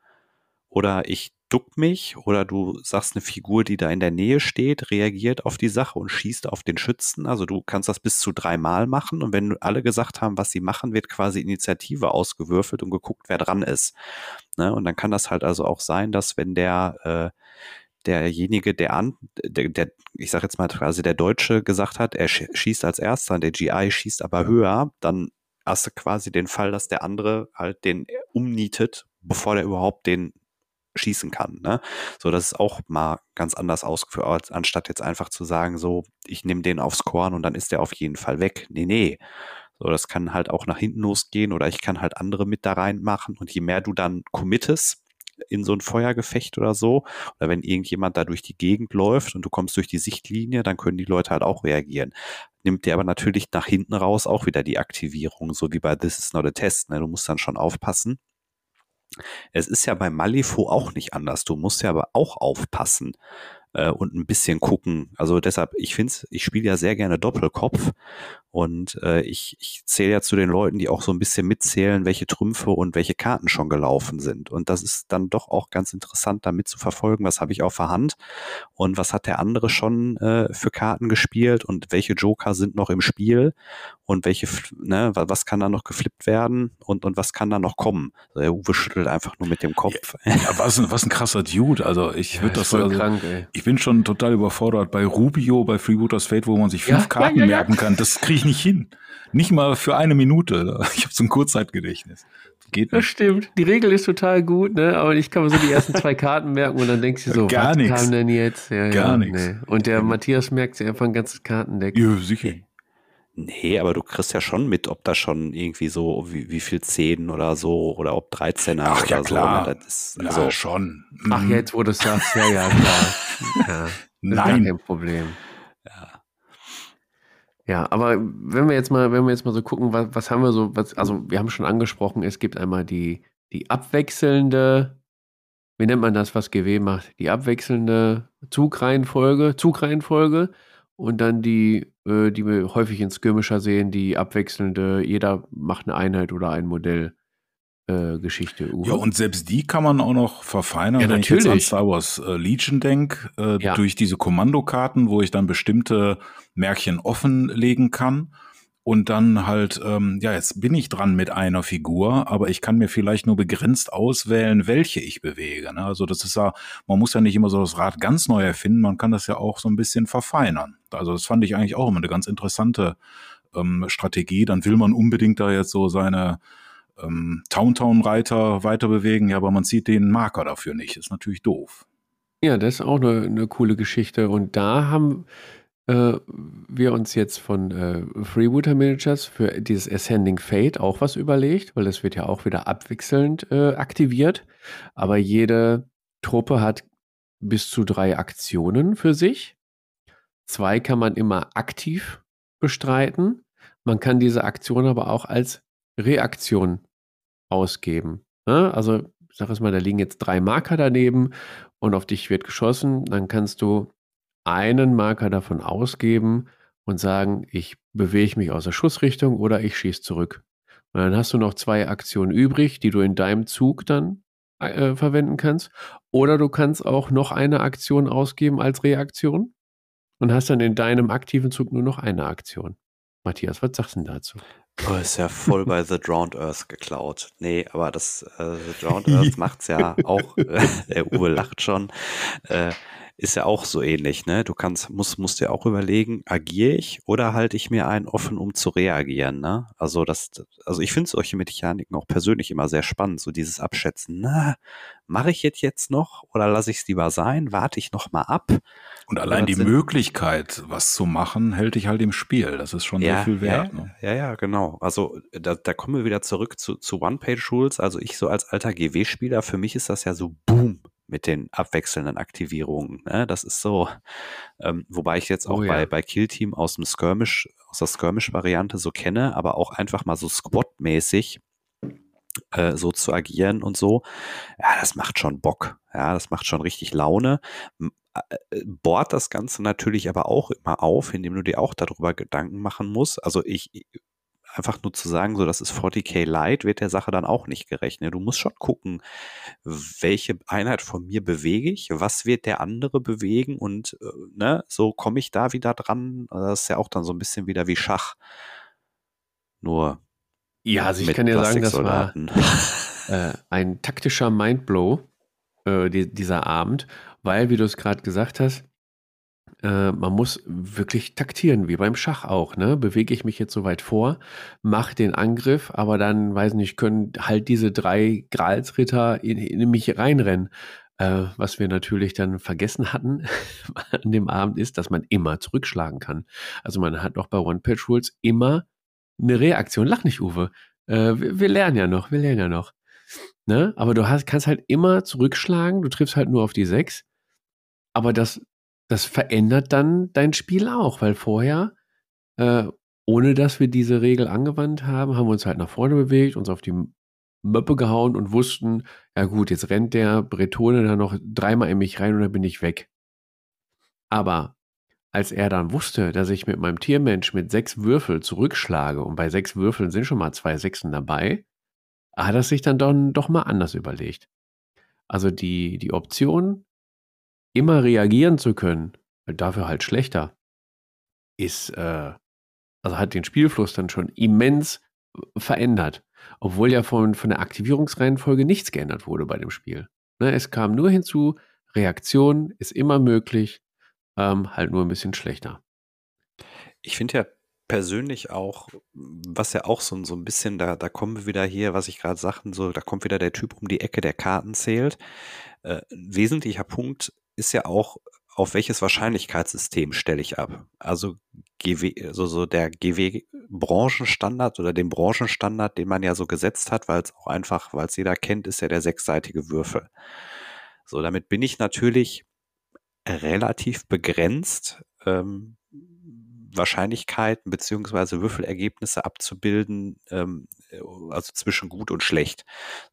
oder ich duck mich oder du sagst eine Figur, die da in der Nähe steht, reagiert auf die Sache und schießt auf den Schützen. Also du kannst das bis zu dreimal machen und wenn alle gesagt haben, was sie machen, wird quasi Initiative ausgewürfelt und geguckt, wer dran ist. Ne? Und dann kann das halt also auch sein, dass wenn der äh, derjenige, der an, der, der ich sage jetzt mal quasi der Deutsche gesagt hat, er schießt als erster und der GI schießt aber höher, dann hast du quasi den Fall, dass der andere halt den umnietet, bevor der überhaupt den schießen kann. Ne? So, das ist auch mal ganz anders ausgeführt, anstatt jetzt einfach zu sagen, so, ich nehme den aufs Korn und dann ist der auf jeden Fall weg. Nee, nee. So, das kann halt auch nach hinten losgehen oder ich kann halt andere mit da reinmachen und je mehr du dann committest, in so ein Feuergefecht oder so, oder wenn irgendjemand da durch die Gegend läuft und du kommst durch die Sichtlinie, dann können die Leute halt auch reagieren. Nimmt dir aber natürlich nach hinten raus auch wieder die Aktivierung, so wie bei This is not a test. Ne? Du musst dann schon aufpassen, es ist ja bei Malifo auch nicht anders. Du musst ja aber auch aufpassen äh, und ein bisschen gucken. Also deshalb, ich finde ich spiele ja sehr gerne Doppelkopf und äh, ich, ich zähle ja zu den Leuten, die auch so ein bisschen mitzählen, welche Trümpfe und welche Karten schon gelaufen sind. Und das ist dann doch auch ganz interessant, damit zu verfolgen, was habe ich auf der Hand und was hat der andere schon äh, für Karten gespielt und welche Joker sind noch im Spiel und welche, ne, was kann da noch geflippt werden und, und was kann da noch kommen. Also der Uwe schüttelt einfach nur mit dem Kopf. Ja, ja was, ein, was ein krasser Dude. Also ich würde ja, das voll also, krank, ey. Ich bin schon total überfordert bei Rubio, bei Freebooters Fate, wo man sich fünf ja, Karten merken kann. Das kriege ich nicht hin. Nicht mal für eine Minute. Ich habe so ein Kurzzeitgedächtnis. Geht nicht. Das stimmt. Die Regel ist total gut, ne? Aber ich kann mir so die ersten zwei Karten merken und dann denkst du so, Gar was nix. kam denn jetzt? Ja, Gar ja, nichts. Nee. Und der Matthias merkt sich einfach ein ganzes Kartendeck. Ja, sicher. Nee, aber du kriegst ja schon mit, ob da schon irgendwie so, wie, wie viel 10 oder so, oder ob 13er Ach, oder ja, klar. so. Ne? Das ist, also, ja, schon. Ach, mhm. jetzt, wo du es sagst, ja, ja, klar. Ja, Nein. Kein Problem. Ja, aber wenn wir jetzt mal, wenn wir jetzt mal so gucken, was, was haben wir so, was, also wir haben schon angesprochen, es gibt einmal die, die abwechselnde, wie nennt man das, was GW macht? Die abwechselnde Zugreihenfolge, Zugreihenfolge und dann die, äh, die wir häufig in Skirmisher sehen, die abwechselnde, jeder macht eine Einheit oder ein Modell äh, Geschichte. Uwe. Ja, und selbst die kann man auch noch verfeinern, ja, wenn natürlich. ich jetzt an Star Wars äh, Legion denke, äh, ja. durch diese Kommandokarten, wo ich dann bestimmte Märkchen offenlegen kann. Und dann halt, ähm, ja, jetzt bin ich dran mit einer Figur, aber ich kann mir vielleicht nur begrenzt auswählen, welche ich bewege. Ne? Also das ist ja, man muss ja nicht immer so das Rad ganz neu erfinden, man kann das ja auch so ein bisschen verfeinern. Also das fand ich eigentlich auch immer eine ganz interessante ähm, Strategie. Dann will man unbedingt da jetzt so seine ähm, Towntown-Reiter weiter bewegen, ja, aber man sieht den Marker dafür nicht. Ist natürlich doof. Ja, das ist auch eine, eine coole Geschichte. Und da haben äh, wir uns jetzt von äh, Freebooter Managers für dieses Ascending Fate auch was überlegt, weil das wird ja auch wieder abwechselnd äh, aktiviert. Aber jede Truppe hat bis zu drei Aktionen für sich. Zwei kann man immer aktiv bestreiten. Man kann diese Aktion aber auch als Reaktion ausgeben. Ne? Also, ich sag es mal, da liegen jetzt drei Marker daneben und auf dich wird geschossen. Dann kannst du einen Marker davon ausgeben und sagen, ich bewege mich aus der Schussrichtung oder ich schieße zurück. Und dann hast du noch zwei Aktionen übrig, die du in deinem Zug dann äh, verwenden kannst. Oder du kannst auch noch eine Aktion ausgeben als Reaktion und hast dann in deinem aktiven Zug nur noch eine Aktion. Matthias, was sagst du denn dazu? Oh, ist ja voll bei The Drowned Earth geklaut. Nee, aber das äh, The Drowned Earth macht's ja auch. Äh, der Uwe lacht schon. Äh, ist ja auch so ähnlich, ne? Du kannst, musst, musst dir auch überlegen, agiere ich oder halte ich mir einen offen, um zu reagieren, ne? Also das, also ich finde solche Mechaniken auch persönlich immer sehr spannend, so dieses Abschätzen, na, mache ich jetzt jetzt noch oder lasse ich es lieber sein? Warte ich noch mal ab? Und allein die Möglichkeit, was zu machen, hält dich halt im Spiel. Das ist schon ja, sehr viel wert. Ja, ne? ja, ja, genau. Also da, da kommen wir wieder zurück zu, zu One-Page-Rules. Also ich so als alter GW-Spieler, für mich ist das ja so Boom mit den abwechselnden Aktivierungen. Ne? Das ist so, ähm, wobei ich jetzt auch oh, ja. bei, bei Kill Team aus dem Skirmish, aus der Skirmish-Variante so kenne, aber auch einfach mal so Squad-mäßig äh, so zu agieren und so. Ja, das macht schon Bock. Ja, das macht schon richtig Laune. Äh, bohrt das Ganze natürlich aber auch immer auf, indem du dir auch darüber Gedanken machen musst. Also ich, einfach nur zu sagen, so das ist 40k Light, wird der Sache dann auch nicht gerechnet. Du musst schon gucken, welche Einheit von mir bewege ich, was wird der andere bewegen und äh, ne, so komme ich da wieder dran. Das ist ja auch dann so ein bisschen wieder wie Schach. Nur. Ja, also ich kann ja sagen, das war äh, ein taktischer Mindblow, äh, die, dieser Abend, weil, wie du es gerade gesagt hast, äh, man muss wirklich taktieren, wie beim Schach auch. Ne? Bewege ich mich jetzt so weit vor, mache den Angriff, aber dann, weiß nicht, können halt diese drei Gralsritter in, in mich reinrennen. Äh, was wir natürlich dann vergessen hatten an dem Abend ist, dass man immer zurückschlagen kann. Also man hat auch bei One-Patch-Rules immer eine Reaktion. Lach nicht, Uwe. Äh, wir, wir, lernen ja noch, wir lernen ja noch. Ne? Aber du hast, kannst halt immer zurückschlagen, du triffst halt nur auf die sechs. Aber das das verändert dann dein Spiel auch, weil vorher, äh, ohne dass wir diese Regel angewandt haben, haben wir uns halt nach vorne bewegt, uns auf die Möppe gehauen und wussten, ja gut, jetzt rennt der Bretone da noch dreimal in mich rein und dann bin ich weg. Aber als er dann wusste, dass ich mit meinem Tiermensch mit sechs Würfeln zurückschlage und bei sechs Würfeln sind schon mal zwei Sechsen dabei, hat er sich dann doch, doch mal anders überlegt. Also die, die Option, immer reagieren zu können, dafür halt schlechter, ist, äh, also hat den Spielfluss dann schon immens verändert. Obwohl ja von, von der Aktivierungsreihenfolge nichts geändert wurde bei dem Spiel. Ne, es kam nur hinzu, Reaktion ist immer möglich, ähm, halt nur ein bisschen schlechter. Ich finde ja persönlich auch, was ja auch so, so ein bisschen, da, da kommen wir wieder hier, was ich gerade sagten, so, da kommt wieder der Typ um die Ecke, der Karten zählt. Äh, ein wesentlicher Punkt ist ja auch, auf welches Wahrscheinlichkeitssystem stelle ich ab? Also GW, also so der GW-Branchenstandard oder den Branchenstandard, den man ja so gesetzt hat, weil es auch einfach, weil es jeder kennt, ist ja der sechsseitige Würfel. So, damit bin ich natürlich relativ begrenzt, ähm, Wahrscheinlichkeiten beziehungsweise Würfelergebnisse abzubilden, ähm, also zwischen gut und schlecht.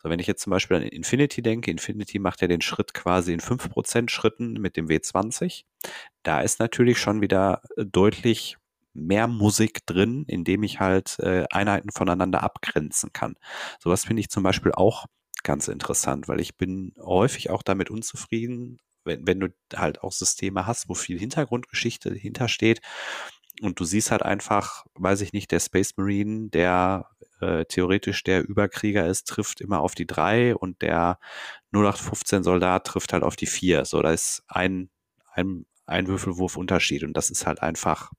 So, wenn ich jetzt zum Beispiel an Infinity denke, Infinity macht ja den Schritt quasi in 5% Schritten mit dem W20. Da ist natürlich schon wieder äh, deutlich mehr Musik drin, indem ich halt äh, Einheiten voneinander abgrenzen kann. Sowas finde ich zum Beispiel auch ganz interessant, weil ich bin häufig auch damit unzufrieden, wenn, wenn du halt auch Systeme hast, wo viel Hintergrundgeschichte hintersteht und du siehst halt einfach, weiß ich nicht, der Space Marine, der äh, theoretisch der Überkrieger ist, trifft immer auf die drei und der 0815 Soldat trifft halt auf die vier. So, da ist ein, ein, ein Würfelwurf Unterschied und das ist halt einfach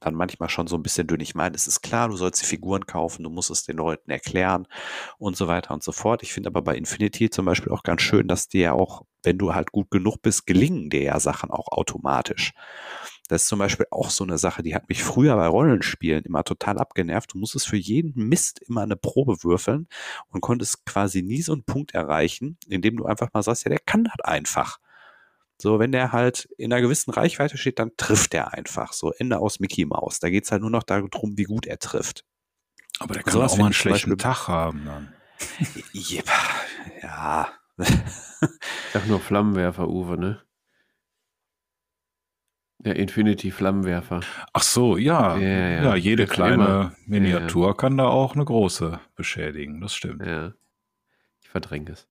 dann manchmal schon so ein bisschen dünn. Ich meine, es ist klar, du sollst die Figuren kaufen, du musst es den Leuten erklären und so weiter und so fort. Ich finde aber bei Infinity zum Beispiel auch ganz schön, dass dir ja auch, wenn du halt gut genug bist, gelingen dir ja Sachen auch automatisch. Das ist zum Beispiel auch so eine Sache, die hat mich früher bei Rollenspielen immer total abgenervt. Du musstest für jeden Mist immer eine Probe würfeln und konntest quasi nie so einen Punkt erreichen, indem du einfach mal sagst, ja, der kann das einfach. So, wenn der halt in einer gewissen Reichweite steht, dann trifft er einfach. So, Ende aus Mickey Mouse. Da geht es halt nur noch darum, wie gut er trifft. Aber der kann so auch mal einen schlechten Tag haben dann. ja. Ich sag nur Flammenwerfer, Uwe, ne? Der Infinity Flammenwerfer. Ach so, ja. Ja, ja. ja jede kleine immer. Miniatur ja. kann da auch eine große beschädigen. Das stimmt. Ja. Ich verdränge es.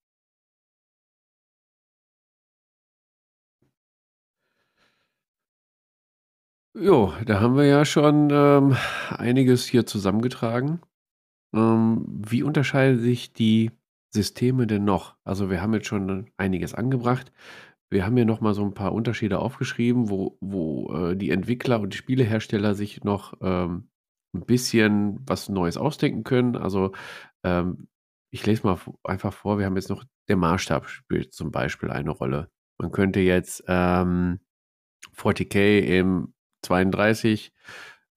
Jo, da haben wir ja schon ähm, einiges hier zusammengetragen. Ähm, wie unterscheiden sich die Systeme denn noch? Also wir haben jetzt schon einiges angebracht. Wir haben hier noch mal so ein paar Unterschiede aufgeschrieben, wo, wo äh, die Entwickler und die Spielehersteller sich noch ähm, ein bisschen was Neues ausdenken können. Also ähm, ich lese mal einfach vor, wir haben jetzt noch, der Maßstab spielt zum Beispiel eine Rolle. Man könnte jetzt ähm, 40k im 32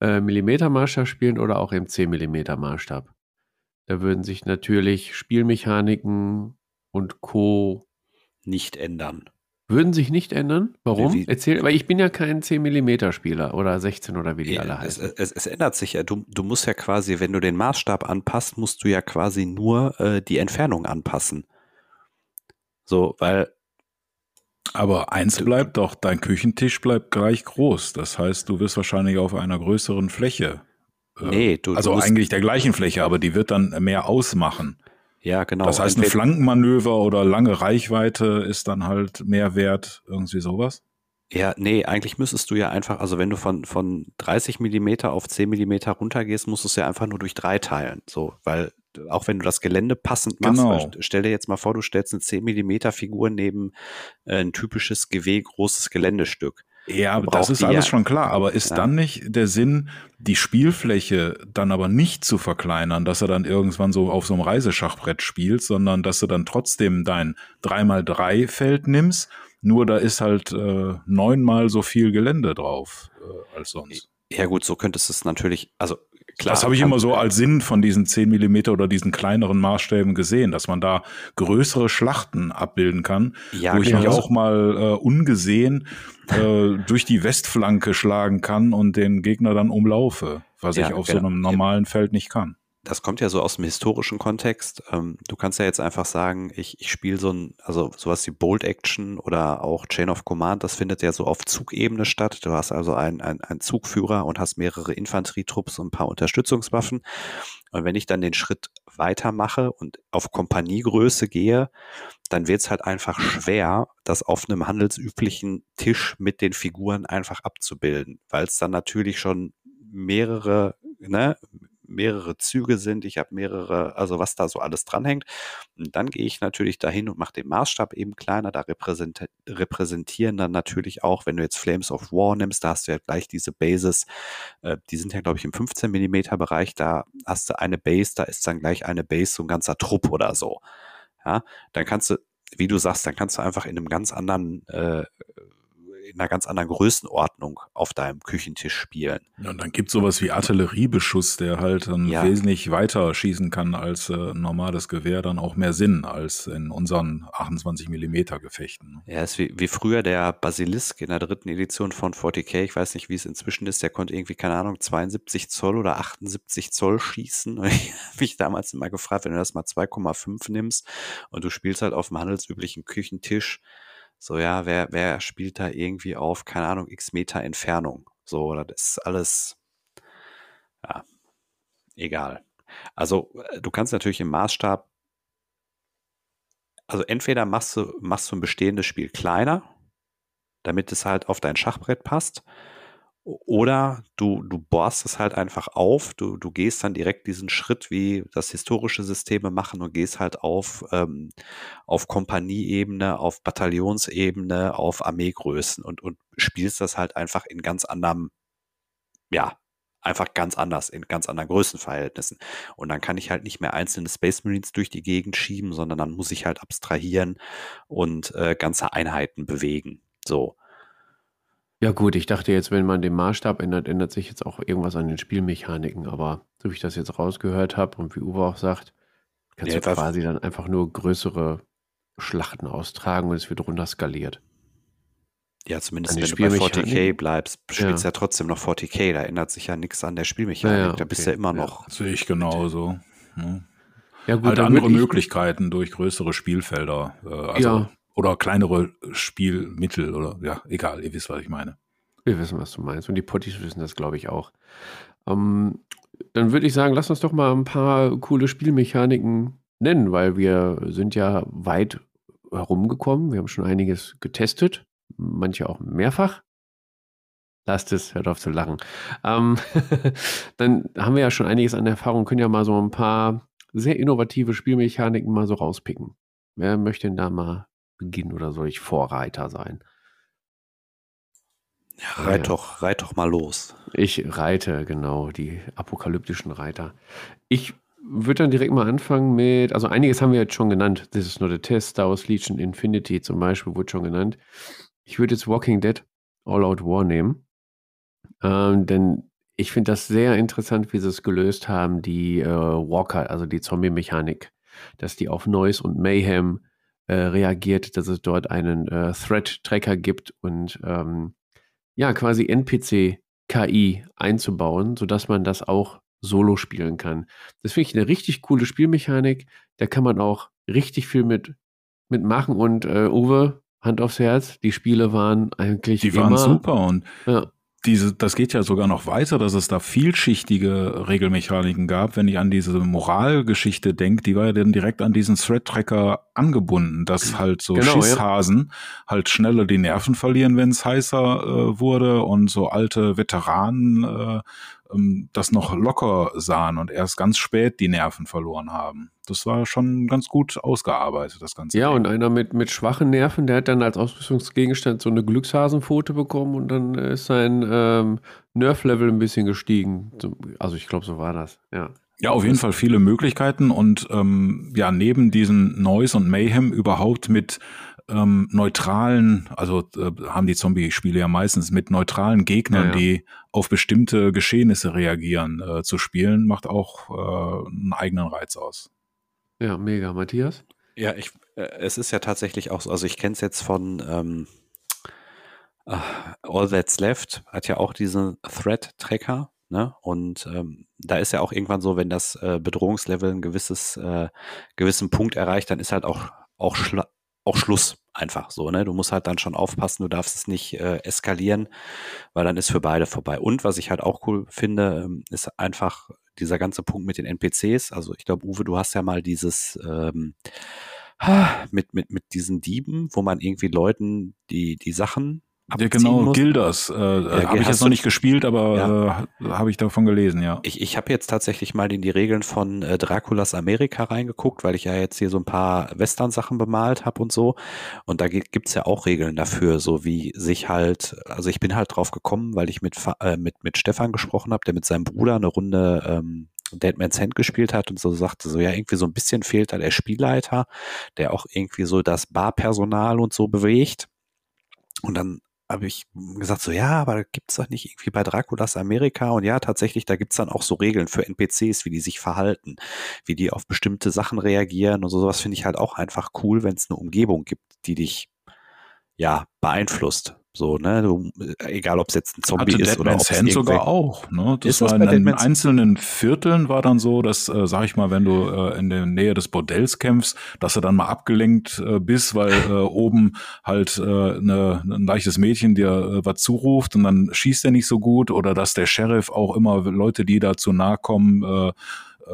äh, Millimeter Maßstab spielen oder auch im 10 Millimeter Maßstab. Da würden sich natürlich Spielmechaniken und Co. nicht ändern. Würden sich nicht ändern? Warum? Wie, Erzähl, weil ich bin ja kein 10 mm Spieler oder 16 oder wie die ja, alle heißen. Es, es, es, ändert sich ja. Du, du musst ja quasi, wenn du den Maßstab anpasst, musst du ja quasi nur äh, die Entfernung anpassen. So, weil. Aber eins bleibt doch, dein Küchentisch bleibt gleich groß. Das heißt, du wirst wahrscheinlich auf einer größeren Fläche. Äh, nee, du, also du eigentlich der gleichen Fläche, aber die wird dann mehr ausmachen. Ja, genau. Das heißt, ein Flankenmanöver oder lange Reichweite ist dann halt mehr wert, irgendwie sowas? Ja, nee, eigentlich müsstest du ja einfach, also wenn du von, von 30 Millimeter auf 10 Millimeter runtergehst, musst du es ja einfach nur durch drei teilen. So, weil auch wenn du das Gelände passend machst, genau. stell dir jetzt mal vor, du stellst eine 10 Millimeter Figur neben äh, ein typisches GW großes Geländestück. Ja, das ist alles ja. schon klar, aber ist ja. dann nicht der Sinn, die Spielfläche dann aber nicht zu verkleinern, dass er dann irgendwann so auf so einem Reiseschachbrett spielt, sondern dass du dann trotzdem dein 3x3 Feld nimmst, nur da ist halt äh, neunmal so viel Gelände drauf äh, als sonst. Ja gut, so könntest du es natürlich, also Klar, das habe ich immer so als Sinn von diesen 10 Millimeter oder diesen kleineren Maßstäben gesehen, dass man da größere Schlachten abbilden kann, ja, wo ich mich auch mal äh, ungesehen äh, durch die Westflanke schlagen kann und den Gegner dann umlaufe, was ja, ich auf genau. so einem normalen Feld nicht kann das kommt ja so aus dem historischen Kontext. Ähm, du kannst ja jetzt einfach sagen, ich, ich spiele so ein, also sowas wie Bold Action oder auch Chain of Command, das findet ja so auf Zugebene statt. Du hast also einen, einen, einen Zugführer und hast mehrere Infanterietrupps und ein paar Unterstützungswaffen. Und wenn ich dann den Schritt weitermache und auf Kompaniegröße gehe, dann wird es halt einfach schwer, das auf einem handelsüblichen Tisch mit den Figuren einfach abzubilden, weil es dann natürlich schon mehrere, ne, mehrere Züge sind, ich habe mehrere, also was da so alles dranhängt. Und dann gehe ich natürlich dahin und mache den Maßstab eben kleiner. Da repräsentieren dann natürlich auch, wenn du jetzt Flames of War nimmst, da hast du ja gleich diese Bases, äh, die sind ja, glaube ich, im 15 Millimeter Bereich. Da hast du eine Base, da ist dann gleich eine Base, so ein ganzer Trupp oder so. Ja, dann kannst du, wie du sagst, dann kannst du einfach in einem ganz anderen äh, in einer ganz anderen Größenordnung auf deinem Küchentisch spielen. Ja, und dann gibt es sowas wie Artilleriebeschuss, der halt dann ja. wesentlich weiter schießen kann als äh, ein normales Gewehr, dann auch mehr Sinn als in unseren 28 Millimeter Gefechten. Ja, ist wie, wie früher der Basilisk in der dritten Edition von 40k, ich weiß nicht, wie es inzwischen ist, der konnte irgendwie, keine Ahnung, 72 Zoll oder 78 Zoll schießen. Und ich habe mich damals immer gefragt, wenn du das mal 2,5 nimmst und du spielst halt auf dem handelsüblichen Küchentisch, so, ja, wer, wer spielt da irgendwie auf, keine Ahnung, x Meter Entfernung? So, das ist alles, ja, egal. Also, äh, du kannst natürlich im Maßstab, also entweder machst du, machst du ein bestehendes Spiel kleiner, damit es halt auf dein Schachbrett passt, oder du, du bohrst es halt einfach auf, du, du gehst dann direkt diesen Schritt, wie das historische Systeme machen und gehst halt auf, ähm, auf Kompanieebene, auf Bataillonsebene, auf Armeegrößen und, und spielst das halt einfach in ganz anderem, ja, einfach ganz anders, in ganz anderen Größenverhältnissen. Und dann kann ich halt nicht mehr einzelne Space Marines durch die Gegend schieben, sondern dann muss ich halt abstrahieren und äh, ganze Einheiten bewegen. So. Ja gut, ich dachte jetzt, wenn man den Maßstab ändert, ändert sich jetzt auch irgendwas an den Spielmechaniken. Aber so wie ich das jetzt rausgehört habe und wie Uwe auch sagt, kannst ja, du quasi dann einfach nur größere Schlachten austragen und es wird runter skaliert. Ja, zumindest wenn du bei 40k bleibst, spielst ja. ja trotzdem noch 40k, da ändert sich ja nichts an der Spielmechanik. Ja, ja, okay. Da bist du ja immer noch. Sehe ich genauso. Ja. Ja, gut, halt andere Möglichkeiten durch größere Spielfelder. Äh, also ja. Oder kleinere Spielmittel oder ja, egal, ihr wisst, was ich meine. Wir wissen, was du meinst. Und die Potties wissen das, glaube ich, auch. Ähm, dann würde ich sagen, lass uns doch mal ein paar coole Spielmechaniken nennen, weil wir sind ja weit herumgekommen. Wir haben schon einiges getestet, manche auch mehrfach. Lasst es, hört auf zu lachen. Ähm, dann haben wir ja schon einiges an Erfahrung, können ja mal so ein paar sehr innovative Spielmechaniken mal so rauspicken. Wer möchte denn da mal Beginn oder soll ich Vorreiter sein? Ja, reit, ja. doch, reit doch mal los. Ich reite, genau, die apokalyptischen Reiter. Ich würde dann direkt mal anfangen mit, also einiges haben wir jetzt schon genannt. This is not a test, Star Wars Legion Infinity zum Beispiel wurde schon genannt. Ich würde jetzt Walking Dead All Out War nehmen. Ähm, denn ich finde das sehr interessant, wie sie es gelöst haben, die äh, Walker, also die Zombie-Mechanik, dass die auf Noise und Mayhem äh, reagiert, dass es dort einen äh, Thread-Tracker gibt und ähm, ja, quasi NPC-KI einzubauen, sodass man das auch solo spielen kann. Das finde ich eine richtig coole Spielmechanik. Da kann man auch richtig viel mit, mit machen. Und äh, Uwe, Hand aufs Herz, die Spiele waren eigentlich. Die waren super und ja diese, das geht ja sogar noch weiter, dass es da vielschichtige Regelmechaniken gab. Wenn ich an diese Moralgeschichte denke, die war ja dann direkt an diesen Thread-Tracker angebunden, dass halt so genau, Schisshasen ja. halt schneller die Nerven verlieren, wenn es heißer äh, wurde und so alte Veteranen äh, ähm, das noch locker sahen und erst ganz spät die Nerven verloren haben. Das war schon ganz gut ausgearbeitet, das Ganze. Ja, Ding. und einer mit, mit schwachen Nerven, der hat dann als Ausrüstungsgegenstand so eine Glückshasenpfote bekommen und dann ist sein ähm, Nerf-Level ein bisschen gestiegen. Also ich glaube, so war das, ja. Ja, auf jeden Fall viele Möglichkeiten und ähm, ja, neben diesem Noise und Mayhem überhaupt mit ähm, neutralen, also äh, haben die Zombie-Spiele ja meistens mit neutralen Gegnern, ja, ja. die auf bestimmte Geschehnisse reagieren, äh, zu spielen, macht auch äh, einen eigenen Reiz aus. Ja, mega. Matthias? Ja, ich, äh, es ist ja tatsächlich auch so, also ich kenne es jetzt von ähm, äh, All That's Left, hat ja auch diesen Thread-Tracker, Ne? Und ähm, da ist ja auch irgendwann so, wenn das äh, Bedrohungslevel ein gewisses, äh, gewissen Punkt erreicht, dann ist halt auch, auch auch Schluss einfach so, ne? Du musst halt dann schon aufpassen, du darfst es nicht äh, eskalieren, weil dann ist für beide vorbei. Und was ich halt auch cool finde, ähm, ist einfach dieser ganze Punkt mit den NPCs. Also ich glaube, Uwe, du hast ja mal dieses ähm, mit, mit, mit diesen Dieben, wo man irgendwie Leuten die, die Sachen ja, genau, muss. Gilders. Äh, ja, habe ich jetzt noch nicht gespielt, aber ja. äh, habe ich davon gelesen, ja. Ich, ich habe jetzt tatsächlich mal in die Regeln von äh, Draculas Amerika reingeguckt, weil ich ja jetzt hier so ein paar Western-Sachen bemalt habe und so. Und da gibt's ja auch Regeln dafür, so wie sich halt, also ich bin halt drauf gekommen, weil ich mit, äh, mit, mit Stefan gesprochen habe, der mit seinem Bruder eine Runde ähm, Deadman's Hand gespielt hat und so sagte so, ja, irgendwie so ein bisschen fehlt da der Spielleiter, der auch irgendwie so das Barpersonal und so bewegt. Und dann habe ich gesagt, so ja, aber gibt's doch nicht irgendwie bei Draculas Amerika und ja, tatsächlich, da gibt's dann auch so Regeln für NPCs, wie die sich verhalten, wie die auf bestimmte Sachen reagieren und so sowas finde ich halt auch einfach cool, wenn es eine Umgebung gibt, die dich ja beeinflusst. So, ne, du, egal ob es jetzt ein Zombie Hatte ist Dead oder ob es sogar auch, ne? Das war das in den einzelnen Vierteln war dann so, dass, äh, sag ich mal, wenn du äh, in der Nähe des Bordells kämpfst, dass du dann mal abgelenkt äh, bist, weil äh, oben halt äh, ne, ein leichtes Mädchen dir äh, was zuruft und dann schießt er nicht so gut oder dass der Sheriff auch immer Leute, die da zu nahe kommen, äh,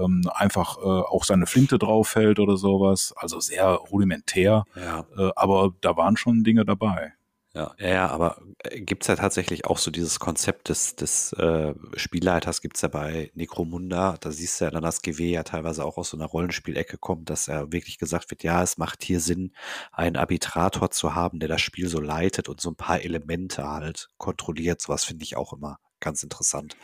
ähm, einfach äh, auch seine Flinte draufhält oder sowas. Also sehr rudimentär. Ja. Äh, aber da waren schon Dinge dabei. Ja, ja, aber äh, gibt's ja tatsächlich auch so dieses Konzept des, des äh, Spielleiters, gibt's ja bei Necromunda, da siehst du ja dann, dass GW ja teilweise auch aus so einer Rollenspielecke kommt, dass er wirklich gesagt wird, ja, es macht hier Sinn, einen Arbitrator zu haben, der das Spiel so leitet und so ein paar Elemente halt kontrolliert. Sowas finde ich auch immer ganz interessant.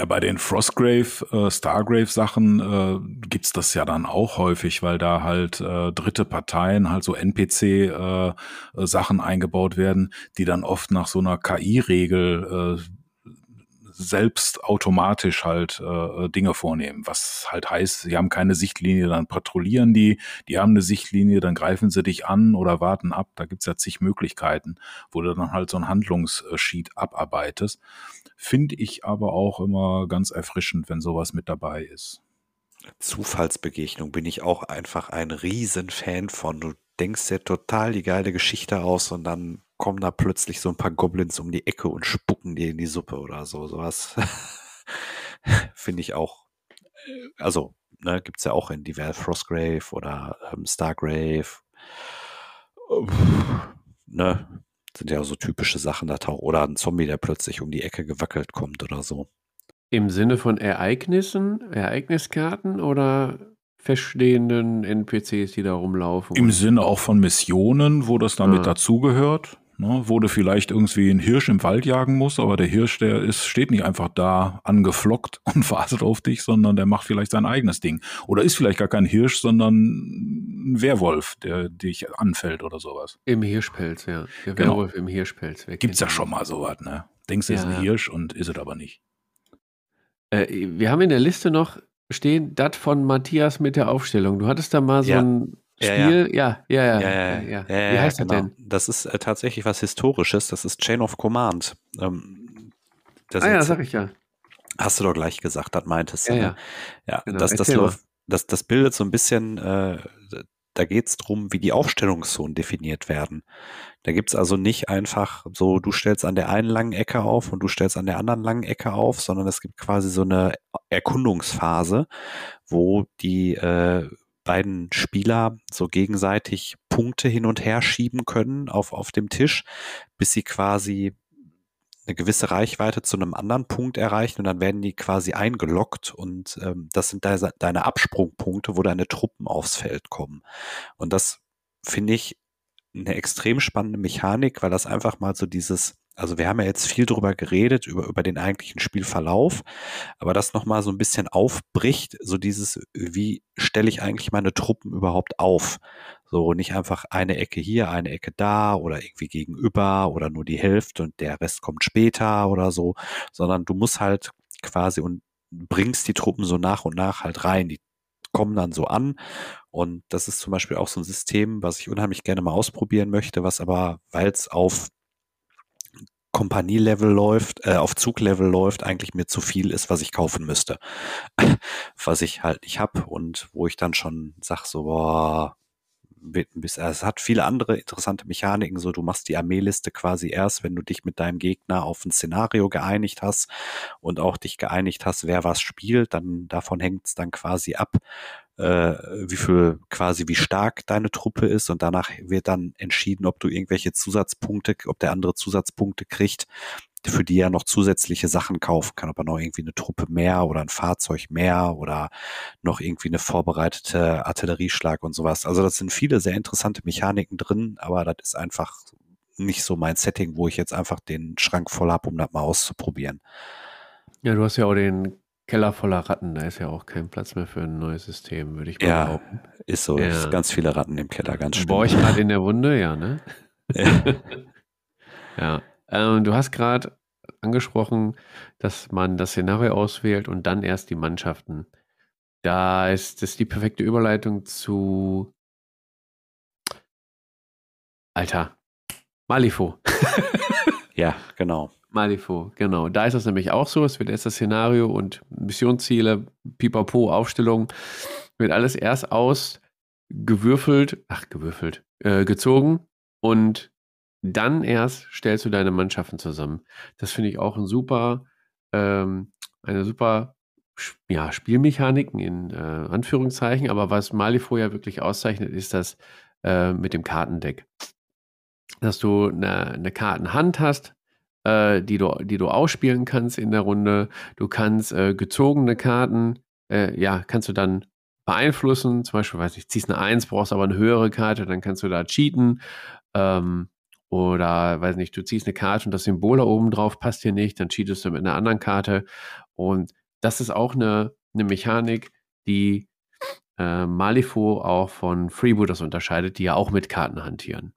Ja, bei den Frostgrave, äh, Stargrave-Sachen äh, gibt's das ja dann auch häufig, weil da halt äh, dritte Parteien, halt so NPC-Sachen äh, eingebaut werden, die dann oft nach so einer KI-Regel äh, selbst automatisch halt äh, Dinge vornehmen. Was halt heißt, sie haben keine Sichtlinie, dann patrouillieren die, die haben eine Sichtlinie, dann greifen sie dich an oder warten ab. Da gibt's ja zig Möglichkeiten, wo du dann halt so ein Handlungssheet abarbeitest. Finde ich aber auch immer ganz erfrischend, wenn sowas mit dabei ist. Zufallsbegegnung bin ich auch einfach ein Riesenfan von. Du denkst dir total die geile Geschichte aus und dann kommen da plötzlich so ein paar Goblins um die Ecke und spucken dir in die Suppe oder so. Sowas finde ich auch. Also, ne, gibt es ja auch in Die Val Frostgrave oder ähm, Stargrave. Ne, sind ja so typische Sachen da tauchen. Oder ein Zombie, der plötzlich um die Ecke gewackelt kommt oder so. Im Sinne von Ereignissen, Ereigniskarten oder feststehenden NPCs, die da rumlaufen. Im Sinne auch von Missionen, wo das damit ah. dazugehört. Ne, wo du vielleicht irgendwie einen Hirsch im Wald jagen musst, aber der Hirsch, der ist, steht nicht einfach da angeflockt und wartet auf dich, sondern der macht vielleicht sein eigenes Ding. Oder ist vielleicht gar kein Hirsch, sondern ein Werwolf, der dich anfällt oder sowas. Im Hirschpelz, ja. Der genau. Werwolf im Hirschpelz. Wer Gibt's ja schon mal sowas, ne? Denkst du, ja, ist ein Hirsch und ist es aber nicht. Äh, wir haben in der Liste noch stehen, das von Matthias mit der Aufstellung. Du hattest da mal so ja. ein Spiel, ja, ja, ja. ja, ja, ja Wie heißt genau. das denn? Das ist äh, tatsächlich was Historisches. Das ist Chain of Command. Ähm, ah ja, sag ich ja. Hast du doch gleich gesagt, das meintest du. Ja, ne? ja. ja genau. das, das, läuft, das, das bildet so ein bisschen, äh, da geht es darum, wie die Aufstellungszonen definiert werden. Da gibt es also nicht einfach so, du stellst an der einen langen Ecke auf und du stellst an der anderen langen Ecke auf, sondern es gibt quasi so eine Erkundungsphase, wo die äh, beiden Spieler so gegenseitig Punkte hin und her schieben können auf, auf dem Tisch, bis sie quasi eine gewisse Reichweite zu einem anderen Punkt erreichen und dann werden die quasi eingeloggt und ähm, das sind de deine Absprungpunkte, wo deine Truppen aufs Feld kommen. Und das finde ich eine extrem spannende Mechanik, weil das einfach mal so dieses also wir haben ja jetzt viel drüber geredet, über, über den eigentlichen Spielverlauf, aber das nochmal so ein bisschen aufbricht, so dieses, wie stelle ich eigentlich meine Truppen überhaupt auf? So nicht einfach eine Ecke hier, eine Ecke da oder irgendwie gegenüber oder nur die Hälfte und der Rest kommt später oder so, sondern du musst halt quasi und bringst die Truppen so nach und nach halt rein. Die kommen dann so an. Und das ist zum Beispiel auch so ein System, was ich unheimlich gerne mal ausprobieren möchte, was aber, weil es auf Kompanie-Level läuft, äh, auf Zug-Level läuft, eigentlich mir zu viel ist, was ich kaufen müsste. was ich halt nicht hab und wo ich dann schon sag so, boah, es hat viele andere interessante Mechaniken, so du machst die Armeeliste quasi erst, wenn du dich mit deinem Gegner auf ein Szenario geeinigt hast und auch dich geeinigt hast, wer was spielt, dann davon hängt es dann quasi ab, äh, wie viel quasi wie stark deine Truppe ist und danach wird dann entschieden, ob du irgendwelche Zusatzpunkte, ob der andere Zusatzpunkte kriegt, für die er noch zusätzliche Sachen kaufen kann, ob er noch irgendwie eine Truppe mehr oder ein Fahrzeug mehr oder noch irgendwie eine vorbereitete Artillerieschlag und sowas. Also das sind viele sehr interessante Mechaniken drin, aber das ist einfach nicht so mein Setting, wo ich jetzt einfach den Schrank voll habe, um das mal auszuprobieren. Ja, du hast ja auch den Keller voller Ratten, da ist ja auch kein Platz mehr für ein neues System, würde ich mal ja, behaupten. Ist so, ja. ist ganz viele Ratten im Keller, ganz schön. Boah, ich gerade in der Wunde, ja, ne? Ja. ja. Ähm, du hast gerade angesprochen, dass man das Szenario auswählt und dann erst die Mannschaften. Da ist das die perfekte Überleitung zu Alter, Malifo. ja, genau. Malifo, genau. Da ist das nämlich auch so. Es wird erst das Szenario und Missionsziele, Pipapo, Aufstellung, wird alles erst ausgewürfelt, ach, gewürfelt, äh, gezogen und dann erst stellst du deine Mannschaften zusammen. Das finde ich auch ein super, ähm, eine super ja, Spielmechaniken in äh, Anführungszeichen, aber was Malifo ja wirklich auszeichnet, ist das äh, mit dem Kartendeck. Dass du eine, eine Kartenhand hast, äh, die, du, die du ausspielen kannst in der Runde. Du kannst äh, gezogene Karten, äh, ja, kannst du dann beeinflussen. Zum Beispiel, weiß ich, ziehst eine 1, brauchst aber eine höhere Karte, dann kannst du da cheaten. Ähm, oder, weiß nicht, du ziehst eine Karte und das Symbol da oben drauf passt dir nicht, dann cheatest du mit einer anderen Karte. Und das ist auch eine, eine Mechanik, die äh, Malifo auch von Freebooters unterscheidet, die ja auch mit Karten hantieren.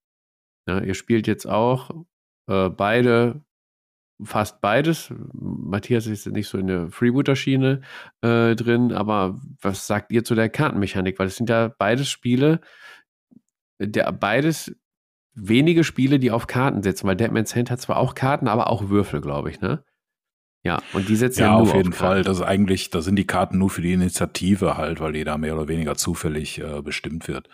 Ja, ihr spielt jetzt auch äh, beide fast beides. Matthias ist nicht so in der Freebooter-Schiene äh, drin, aber was sagt ihr zu der Kartenmechanik? Weil es sind ja beides Spiele, der, beides wenige Spiele, die auf Karten setzen, weil Deadman's Hand hat zwar auch Karten, aber auch Würfel, glaube ich, ne? Ja, und die setzen ja, ja nur auf jeden auf Fall. Das ist eigentlich, da sind die Karten nur für die Initiative halt, weil da mehr oder weniger zufällig äh, bestimmt wird.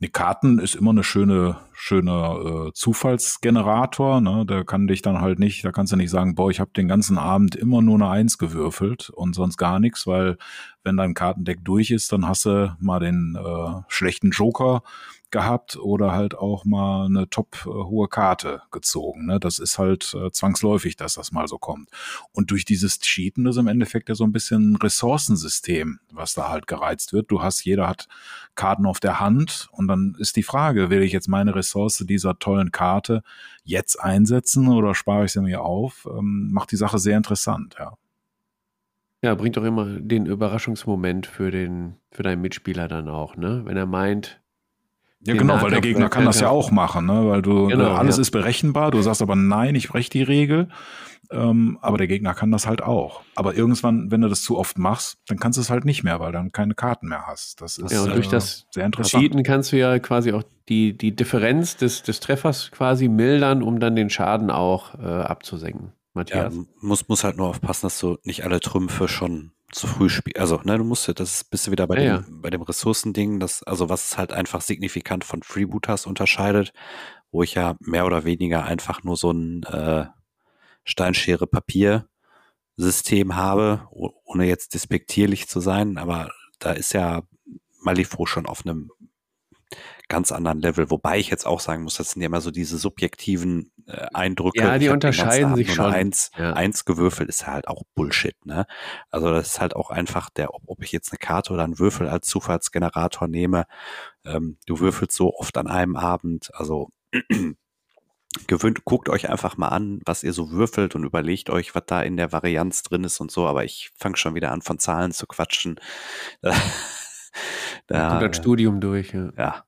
Die Karten ist immer eine schöne, schöne äh, Zufallsgenerator. Ne? Da kann dich dann halt nicht, da kannst du nicht sagen, boah, ich habe den ganzen Abend immer nur eine Eins gewürfelt und sonst gar nichts, weil wenn dein Kartendeck durch ist, dann hast du mal den äh, schlechten Joker gehabt oder halt auch mal eine top äh, hohe Karte gezogen. Ne? Das ist halt äh, zwangsläufig, dass das mal so kommt. Und durch dieses Cheaten ist im Endeffekt ja so ein bisschen ein Ressourcensystem, was da halt gereizt wird. Du hast, jeder hat Karten auf der Hand und dann ist die Frage, will ich jetzt meine Ressource dieser tollen Karte jetzt einsetzen oder spare ich sie mir auf? Ähm, macht die Sache sehr interessant, ja. Ja, bringt doch immer den Überraschungsmoment für den, für deinen Mitspieler dann auch, ne? Wenn er meint, ja, genau, weil der Gegner kann das ja auch machen, ne? weil du genau, alles ja. ist berechenbar. Du sagst aber nein, ich breche die Regel. Ähm, aber der Gegner kann das halt auch. Aber irgendwann, wenn du das zu oft machst, dann kannst du es halt nicht mehr, weil dann keine Karten mehr hast. Das ist ja, und durch äh, das sehr interessant. Cheaten kannst du ja quasi auch die, die Differenz des, des Treffers quasi mildern, um dann den Schaden auch äh, abzusenken. Matthias. Ja, muss, muss halt nur aufpassen, dass du nicht alle Trümpfe schon zu früh spielst. Also, ne, du musst ja, das bist du wieder bei ja, dem, ja. bei dem Ressourcending, das, also was es halt einfach signifikant von Freebooters unterscheidet, wo ich ja mehr oder weniger einfach nur so ein äh, Steinschere Papier System habe, ohne jetzt despektierlich zu sein, aber da ist ja Malifaux schon auf einem ganz anderen Level. Wobei ich jetzt auch sagen muss, das sind ja immer so diese subjektiven äh, Eindrücke. Ja, die unterscheiden sich schon. Eins, ja. eins gewürfelt ist halt auch Bullshit. Ne? Also das ist halt auch einfach der, ob, ob ich jetzt eine Karte oder einen Würfel als Zufallsgenerator nehme. Ähm, du würfelst so oft an einem Abend. Also gewöhnt, guckt euch einfach mal an, was ihr so würfelt und überlegt euch, was da in der Varianz drin ist und so. Aber ich fange schon wieder an, von Zahlen zu quatschen. da, das Studium durch. Ja. ja.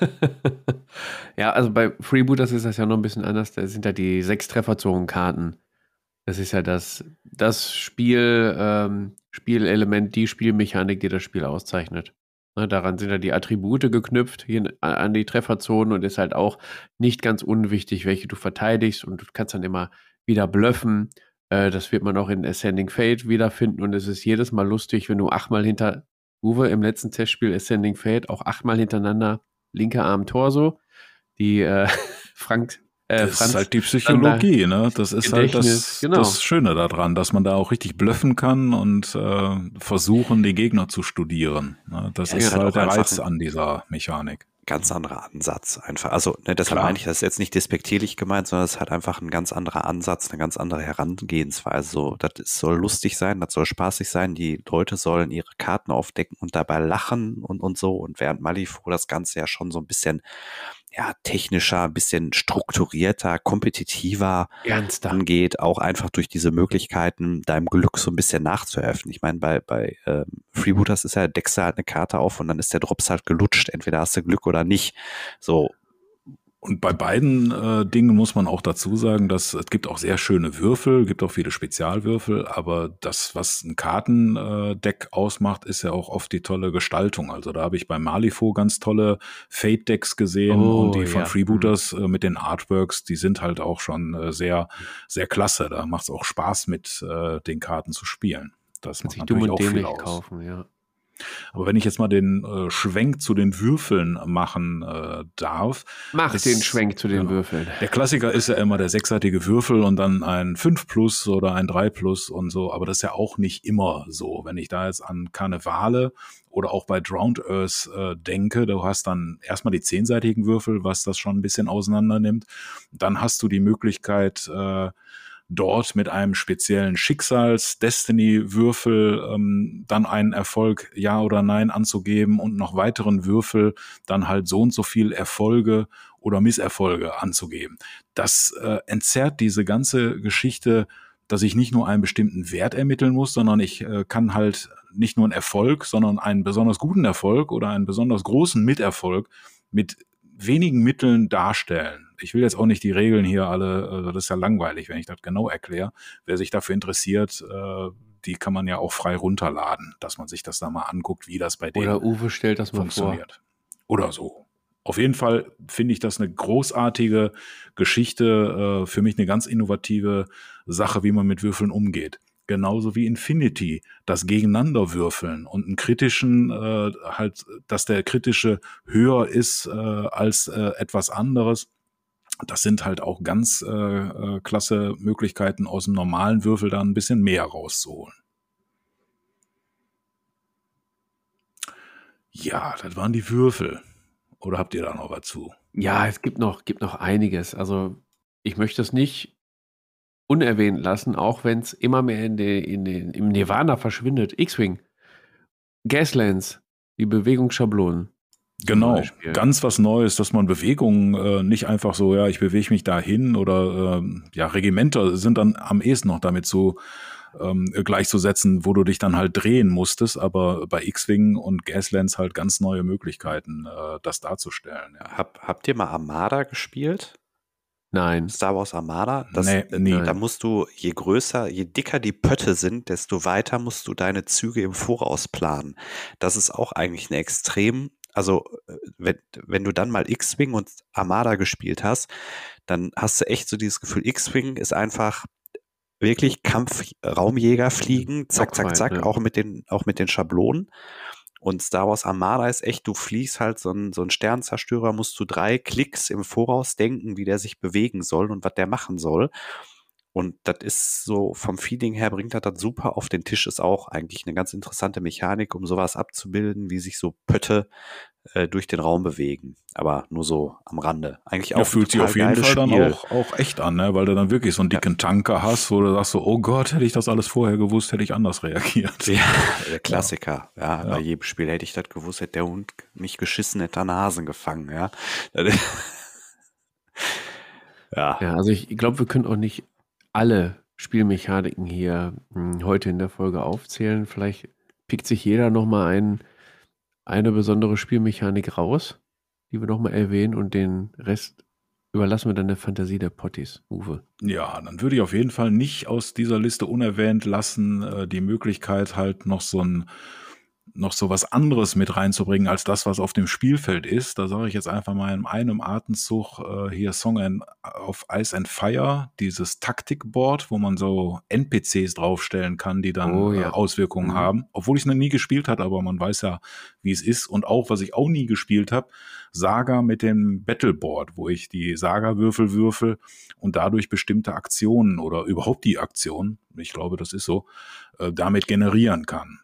ja, also bei Freebooters ist das ja noch ein bisschen anders. Da sind ja die sechs Trefferzonen-Karten. Das ist ja das, das Spiel, ähm, Spielelement, die Spielmechanik, die das Spiel auszeichnet. Ne, daran sind ja die Attribute geknüpft an die Trefferzonen und ist halt auch nicht ganz unwichtig, welche du verteidigst und du kannst dann immer wieder blöffen. Äh, das wird man auch in Ascending Fate wiederfinden und es ist jedes Mal lustig, wenn du achtmal hinter Uwe im letzten Testspiel Ascending Fate auch achtmal hintereinander linker Arm Torso. Die äh, Frank. Äh, das Franz ist halt die Psychologie, ne? Das ist halt das, genau. das Schöne daran, dass man da auch richtig blöffen kann und äh, versuchen, die Gegner zu studieren. Ne? Das ja, ist halt der Reiz an dieser Mechanik ganz anderer Ansatz einfach. Also ne, deshalb meine ich, das ist jetzt nicht despektierlich gemeint, sondern es ist halt einfach ein ganz anderer Ansatz, eine ganz andere Herangehensweise. So, das soll lustig sein, das soll spaßig sein. Die Leute sollen ihre Karten aufdecken und dabei lachen und, und so. Und während Malifaux das Ganze ja schon so ein bisschen ja, technischer, ein bisschen strukturierter, kompetitiver Ernster. angeht, auch einfach durch diese Möglichkeiten, deinem Glück so ein bisschen nachzuhelfen. Ich meine, bei, bei ähm, Freebooters ist ja, deckst du halt eine Karte auf und dann ist der Drops halt gelutscht. Entweder hast du Glück oder nicht. So, und bei beiden äh, Dingen muss man auch dazu sagen, dass es gibt auch sehr schöne Würfel, gibt auch viele Spezialwürfel, aber das, was ein Kartendeck äh, ausmacht, ist ja auch oft die tolle Gestaltung. Also da habe ich bei Malifaux ganz tolle Fate-Decks gesehen oh, und die von ja. Freebooters äh, mit den Artworks, die sind halt auch schon äh, sehr, sehr klasse. Da macht es auch Spaß, mit äh, den Karten zu spielen. Das macht natürlich auch viel aus. Kaufen, ja. Aber wenn ich jetzt mal den äh, Schwenk zu den Würfeln machen äh, darf. Mach ist, den Schwenk zu den ja, Würfeln. Der Klassiker ist ja immer der sechsseitige Würfel und dann ein 5 plus oder ein 3 plus und so. Aber das ist ja auch nicht immer so. Wenn ich da jetzt an Karnevale oder auch bei Drowned Earth äh, denke, du hast dann erstmal die zehnseitigen Würfel, was das schon ein bisschen auseinander nimmt. Dann hast du die Möglichkeit, äh, dort mit einem speziellen Schicksals-Destiny-Würfel ähm, dann einen Erfolg Ja oder Nein anzugeben und noch weiteren Würfel dann halt so und so viel Erfolge oder Misserfolge anzugeben. Das äh, entzerrt diese ganze Geschichte, dass ich nicht nur einen bestimmten Wert ermitteln muss, sondern ich äh, kann halt nicht nur einen Erfolg, sondern einen besonders guten Erfolg oder einen besonders großen Miterfolg mit wenigen Mitteln darstellen ich will jetzt auch nicht die Regeln hier alle, also das ist ja langweilig, wenn ich das genau erkläre. Wer sich dafür interessiert, äh, die kann man ja auch frei runterladen, dass man sich das da mal anguckt, wie das bei denen Oder Uwe stellt das mal funktioniert. Vor. Oder so. Auf jeden Fall finde ich das eine großartige Geschichte, äh, für mich eine ganz innovative Sache, wie man mit Würfeln umgeht genauso wie Infinity, das Gegeneinanderwürfeln und einen kritischen, äh, halt, dass der kritische höher ist äh, als äh, etwas anderes das sind halt auch ganz äh, äh, klasse Möglichkeiten, aus dem normalen Würfel da ein bisschen mehr rauszuholen. Ja, das waren die Würfel. Oder habt ihr da noch was zu? Ja, es gibt noch, gibt noch einiges. Also ich möchte es nicht unerwähnt lassen, auch wenn es immer mehr in den, in den, im Nirvana verschwindet. X-Wing, Gaslands, die Bewegungsschablonen. Genau, ganz was Neues, dass man Bewegungen äh, nicht einfach so, ja, ich bewege mich dahin oder äh, ja, Regimenter sind dann am ehesten noch damit so ähm, gleichzusetzen, wo du dich dann halt drehen musstest, aber bei X-Wing und Gaslands halt ganz neue Möglichkeiten, äh, das darzustellen. Ja. Hab, habt ihr mal Armada gespielt? Nein. Star Wars Armada? Das, nee, nee. Da musst du, je größer, je dicker die Pötte sind, desto weiter musst du deine Züge im Voraus planen. Das ist auch eigentlich eine extrem also äh, wenn, wenn du dann mal X-Wing und Armada gespielt hast, dann hast du echt so dieses Gefühl, X-Wing ist einfach wirklich Kampf-Raumjäger fliegen, zack, zack, zack, ja. auch mit den, auch mit den Schablonen. Und Star Wars Armada ist echt, du fliegst halt so ein, so ein Sternzerstörer, musst du drei Klicks im Voraus denken, wie der sich bewegen soll und was der machen soll. Und das ist so vom Feeling her bringt er das super auf den Tisch. Ist auch eigentlich eine ganz interessante Mechanik, um sowas abzubilden, wie sich so Pötte äh, durch den Raum bewegen. Aber nur so am Rande. Eigentlich auch. Ja, fühlt sich auf jeden Fall Spiel. dann auch, auch echt an, ne? weil du dann wirklich so einen dicken ja. Tanker hast, wo du sagst so, oh Gott, hätte ich das alles vorher gewusst, hätte ich anders reagiert. Ja, der Klassiker. Ja, ja, bei jedem Spiel hätte ich das gewusst, hätte der Hund mich geschissen, hätte er Hasen gefangen, ja. ja. Ja, also ich glaube, wir können auch nicht alle Spielmechaniken hier hm, heute in der Folge aufzählen. Vielleicht pickt sich jeder nochmal ein, eine besondere Spielmechanik raus, die wir nochmal erwähnen und den Rest überlassen wir dann der Fantasie der Potties, Uwe. Ja, dann würde ich auf jeden Fall nicht aus dieser Liste unerwähnt lassen, äh, die Möglichkeit halt noch so ein noch so was anderes mit reinzubringen als das, was auf dem Spielfeld ist. Da sage ich jetzt einfach mal in einem Atemzug äh, hier Song and, auf Ice and Fire, dieses Taktikboard, wo man so NPCs draufstellen kann, die dann oh, ja. äh, Auswirkungen mhm. haben. Obwohl ich es noch nie gespielt habe, aber man weiß ja, wie es ist. Und auch, was ich auch nie gespielt habe, Saga mit dem Battleboard, wo ich die Saga-Würfel würfel und dadurch bestimmte Aktionen oder überhaupt die Aktion, ich glaube, das ist so, äh, damit generieren kann.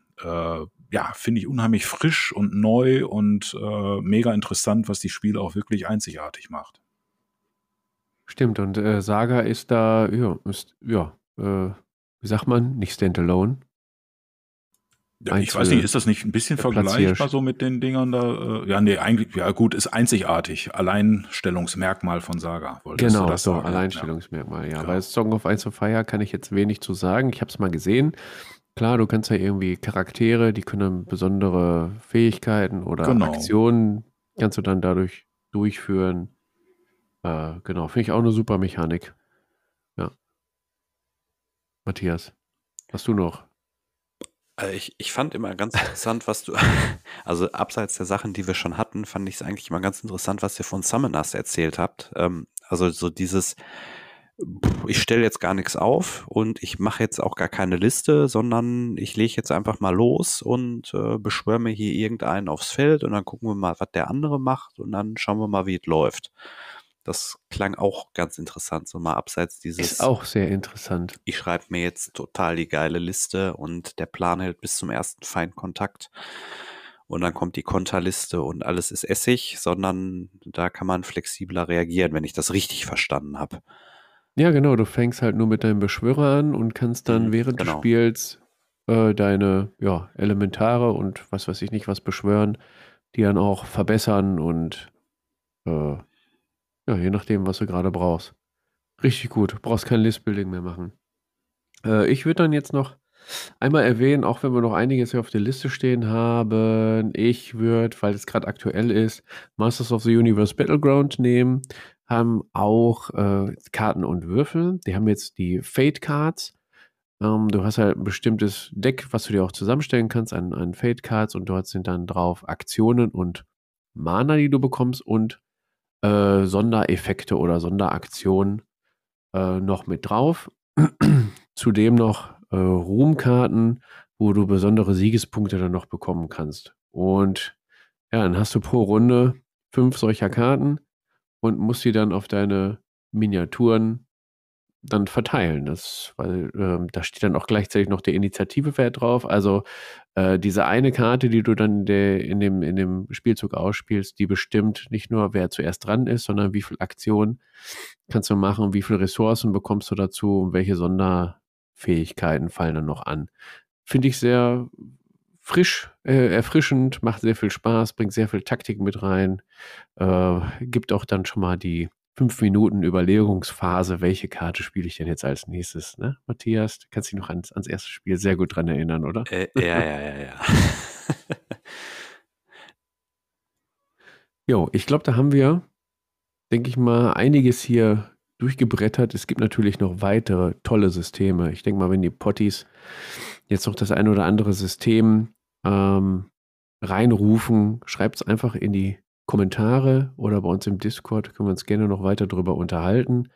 Ja, finde ich unheimlich frisch und neu und äh, mega interessant, was die Spiele auch wirklich einzigartig macht. Stimmt, und äh, Saga ist da, ja, ist, ja, äh, wie sagt man, nicht standalone. Ja, ich weiß nicht, ist das nicht ein bisschen vergleichbar so mit den Dingern da? Äh, ja, nee, eigentlich, ja gut, ist einzigartig. Alleinstellungsmerkmal von Saga. Genau, das so, sagen? Alleinstellungsmerkmal, ja. ja. Bei Song of Ice of Fire kann ich jetzt wenig zu sagen. Ich habe es mal gesehen. Klar, du kannst ja irgendwie Charaktere, die können besondere Fähigkeiten oder genau. Aktionen, kannst du dann dadurch durchführen. Äh, genau, finde ich auch eine super Mechanik. Ja. Matthias, hast du noch? Also ich, ich fand immer ganz interessant, was du, also abseits der Sachen, die wir schon hatten, fand ich es eigentlich immer ganz interessant, was ihr von Summoners erzählt habt. Ähm, also so dieses, ich stelle jetzt gar nichts auf und ich mache jetzt auch gar keine Liste, sondern ich lege jetzt einfach mal los und äh, beschwöre mir hier irgendeinen aufs Feld und dann gucken wir mal, was der andere macht und dann schauen wir mal, wie es läuft. Das klang auch ganz interessant, so mal abseits dieses. Ist auch sehr interessant. Ich schreibe mir jetzt total die geile Liste und der Plan hält bis zum ersten Feindkontakt. Und dann kommt die Konterliste und alles ist Essig, sondern da kann man flexibler reagieren, wenn ich das richtig verstanden habe. Ja, genau, du fängst halt nur mit deinem Beschwörer an und kannst dann mhm, während genau. des Spiels äh, deine ja, Elementare und was weiß ich nicht was beschwören, die dann auch verbessern und äh, ja, je nachdem, was du gerade brauchst. Richtig gut, du brauchst kein Listbuilding mehr machen. Äh, ich würde dann jetzt noch einmal erwähnen, auch wenn wir noch einiges hier auf der Liste stehen haben, ich würde, weil es gerade aktuell ist, Masters of the Universe Battleground nehmen haben auch äh, Karten und Würfel. Die haben jetzt die Fate Cards. Ähm, du hast halt ein bestimmtes Deck, was du dir auch zusammenstellen kannst an, an Fate Cards und dort sind dann drauf Aktionen und Mana, die du bekommst und äh, Sondereffekte oder Sonderaktionen äh, noch mit drauf. Zudem noch äh, Ruhmkarten, wo du besondere Siegespunkte dann noch bekommen kannst. Und ja, dann hast du pro Runde fünf solcher Karten und musst sie dann auf deine Miniaturen dann verteilen. Das, weil ähm, da steht dann auch gleichzeitig noch der Initiativewert drauf. Also äh, diese eine Karte, die du dann de, in, dem, in dem Spielzug ausspielst, die bestimmt nicht nur, wer zuerst dran ist, sondern wie viel Aktionen kannst du machen, wie viele Ressourcen bekommst du dazu und welche Sonderfähigkeiten fallen dann noch an. Finde ich sehr frisch, äh, erfrischend, macht sehr viel Spaß, bringt sehr viel Taktik mit rein, äh, gibt auch dann schon mal die fünf Minuten Überlegungsphase, welche Karte spiele ich denn jetzt als nächstes, ne? Matthias, du kannst dich noch ans, ans erste Spiel sehr gut dran erinnern, oder? Äh, ja, ja, ja, ja. jo, ich glaube, da haben wir, denke ich mal, einiges hier durchgebrettert. Es gibt natürlich noch weitere tolle Systeme. Ich denke mal, wenn die Potties jetzt noch das ein oder andere System ähm, reinrufen, schreibt es einfach in die Kommentare oder bei uns im Discord können wir uns gerne noch weiter darüber unterhalten.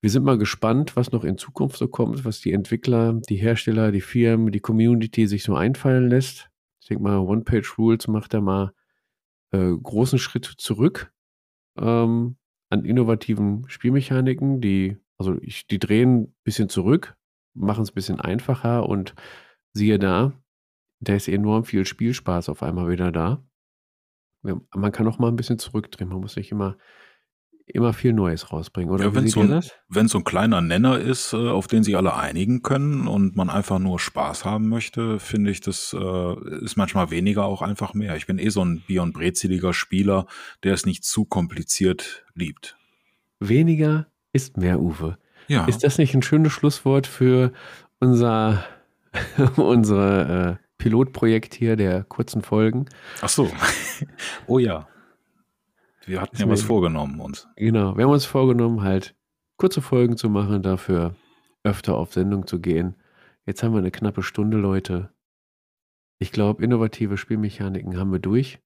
Wir sind mal gespannt, was noch in Zukunft so kommt, was die Entwickler, die Hersteller, die Firmen, die Community sich so einfallen lässt. Ich denke mal, One-Page-Rules macht da mal äh, großen Schritt zurück ähm, an innovativen Spielmechaniken, die, also ich, die drehen ein bisschen zurück, machen es ein bisschen einfacher und siehe da, da ist enorm viel Spielspaß auf einmal wieder da man kann auch mal ein bisschen zurückdrehen. Man muss nicht immer, immer viel Neues rausbringen, oder? Ja, wenn so, ein, so ein kleiner Nenner ist, äh, auf den sich alle einigen können und man einfach nur Spaß haben möchte, finde ich, das äh, ist manchmal weniger auch einfach mehr. Ich bin eh so ein Bier- und Brezeliger Spieler, der es nicht zu kompliziert liebt. Weniger ist mehr, Uwe. Ja. Ist das nicht ein schönes Schlusswort für unser, unsere äh, Pilotprojekt hier der kurzen Folgen. Ach so. oh ja. Wir hatten ja was vorgenommen uns. Genau, wir haben uns vorgenommen, halt kurze Folgen zu machen, dafür öfter auf Sendung zu gehen. Jetzt haben wir eine knappe Stunde, Leute. Ich glaube, innovative Spielmechaniken haben wir durch.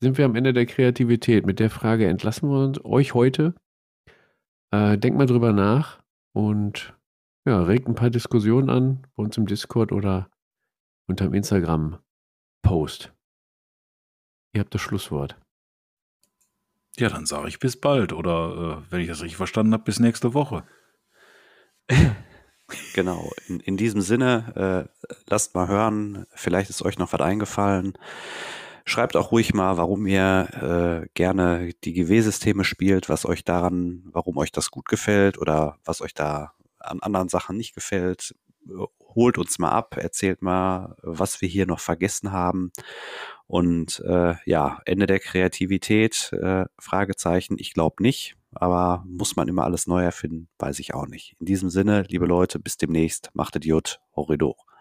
Sind wir am Ende der Kreativität? Mit der Frage entlassen wir uns, euch heute. Äh, denkt mal drüber nach und ja, regt ein paar Diskussionen an bei uns im Discord oder unterm Instagram-Post. Ihr habt das Schlusswort. Ja, dann sage ich bis bald oder äh, wenn ich das richtig verstanden habe, bis nächste Woche. Genau, in, in diesem Sinne, äh, lasst mal hören, vielleicht ist euch noch was eingefallen. Schreibt auch ruhig mal, warum ihr äh, gerne die GW-Systeme spielt, was euch daran, warum euch das gut gefällt oder was euch da an anderen Sachen nicht gefällt holt uns mal ab, erzählt mal, was wir hier noch vergessen haben. Und äh, ja, Ende der Kreativität, äh, Fragezeichen, ich glaube nicht, aber muss man immer alles neu erfinden, weiß ich auch nicht. In diesem Sinne, liebe Leute, bis demnächst, macht Idiot, Horridor.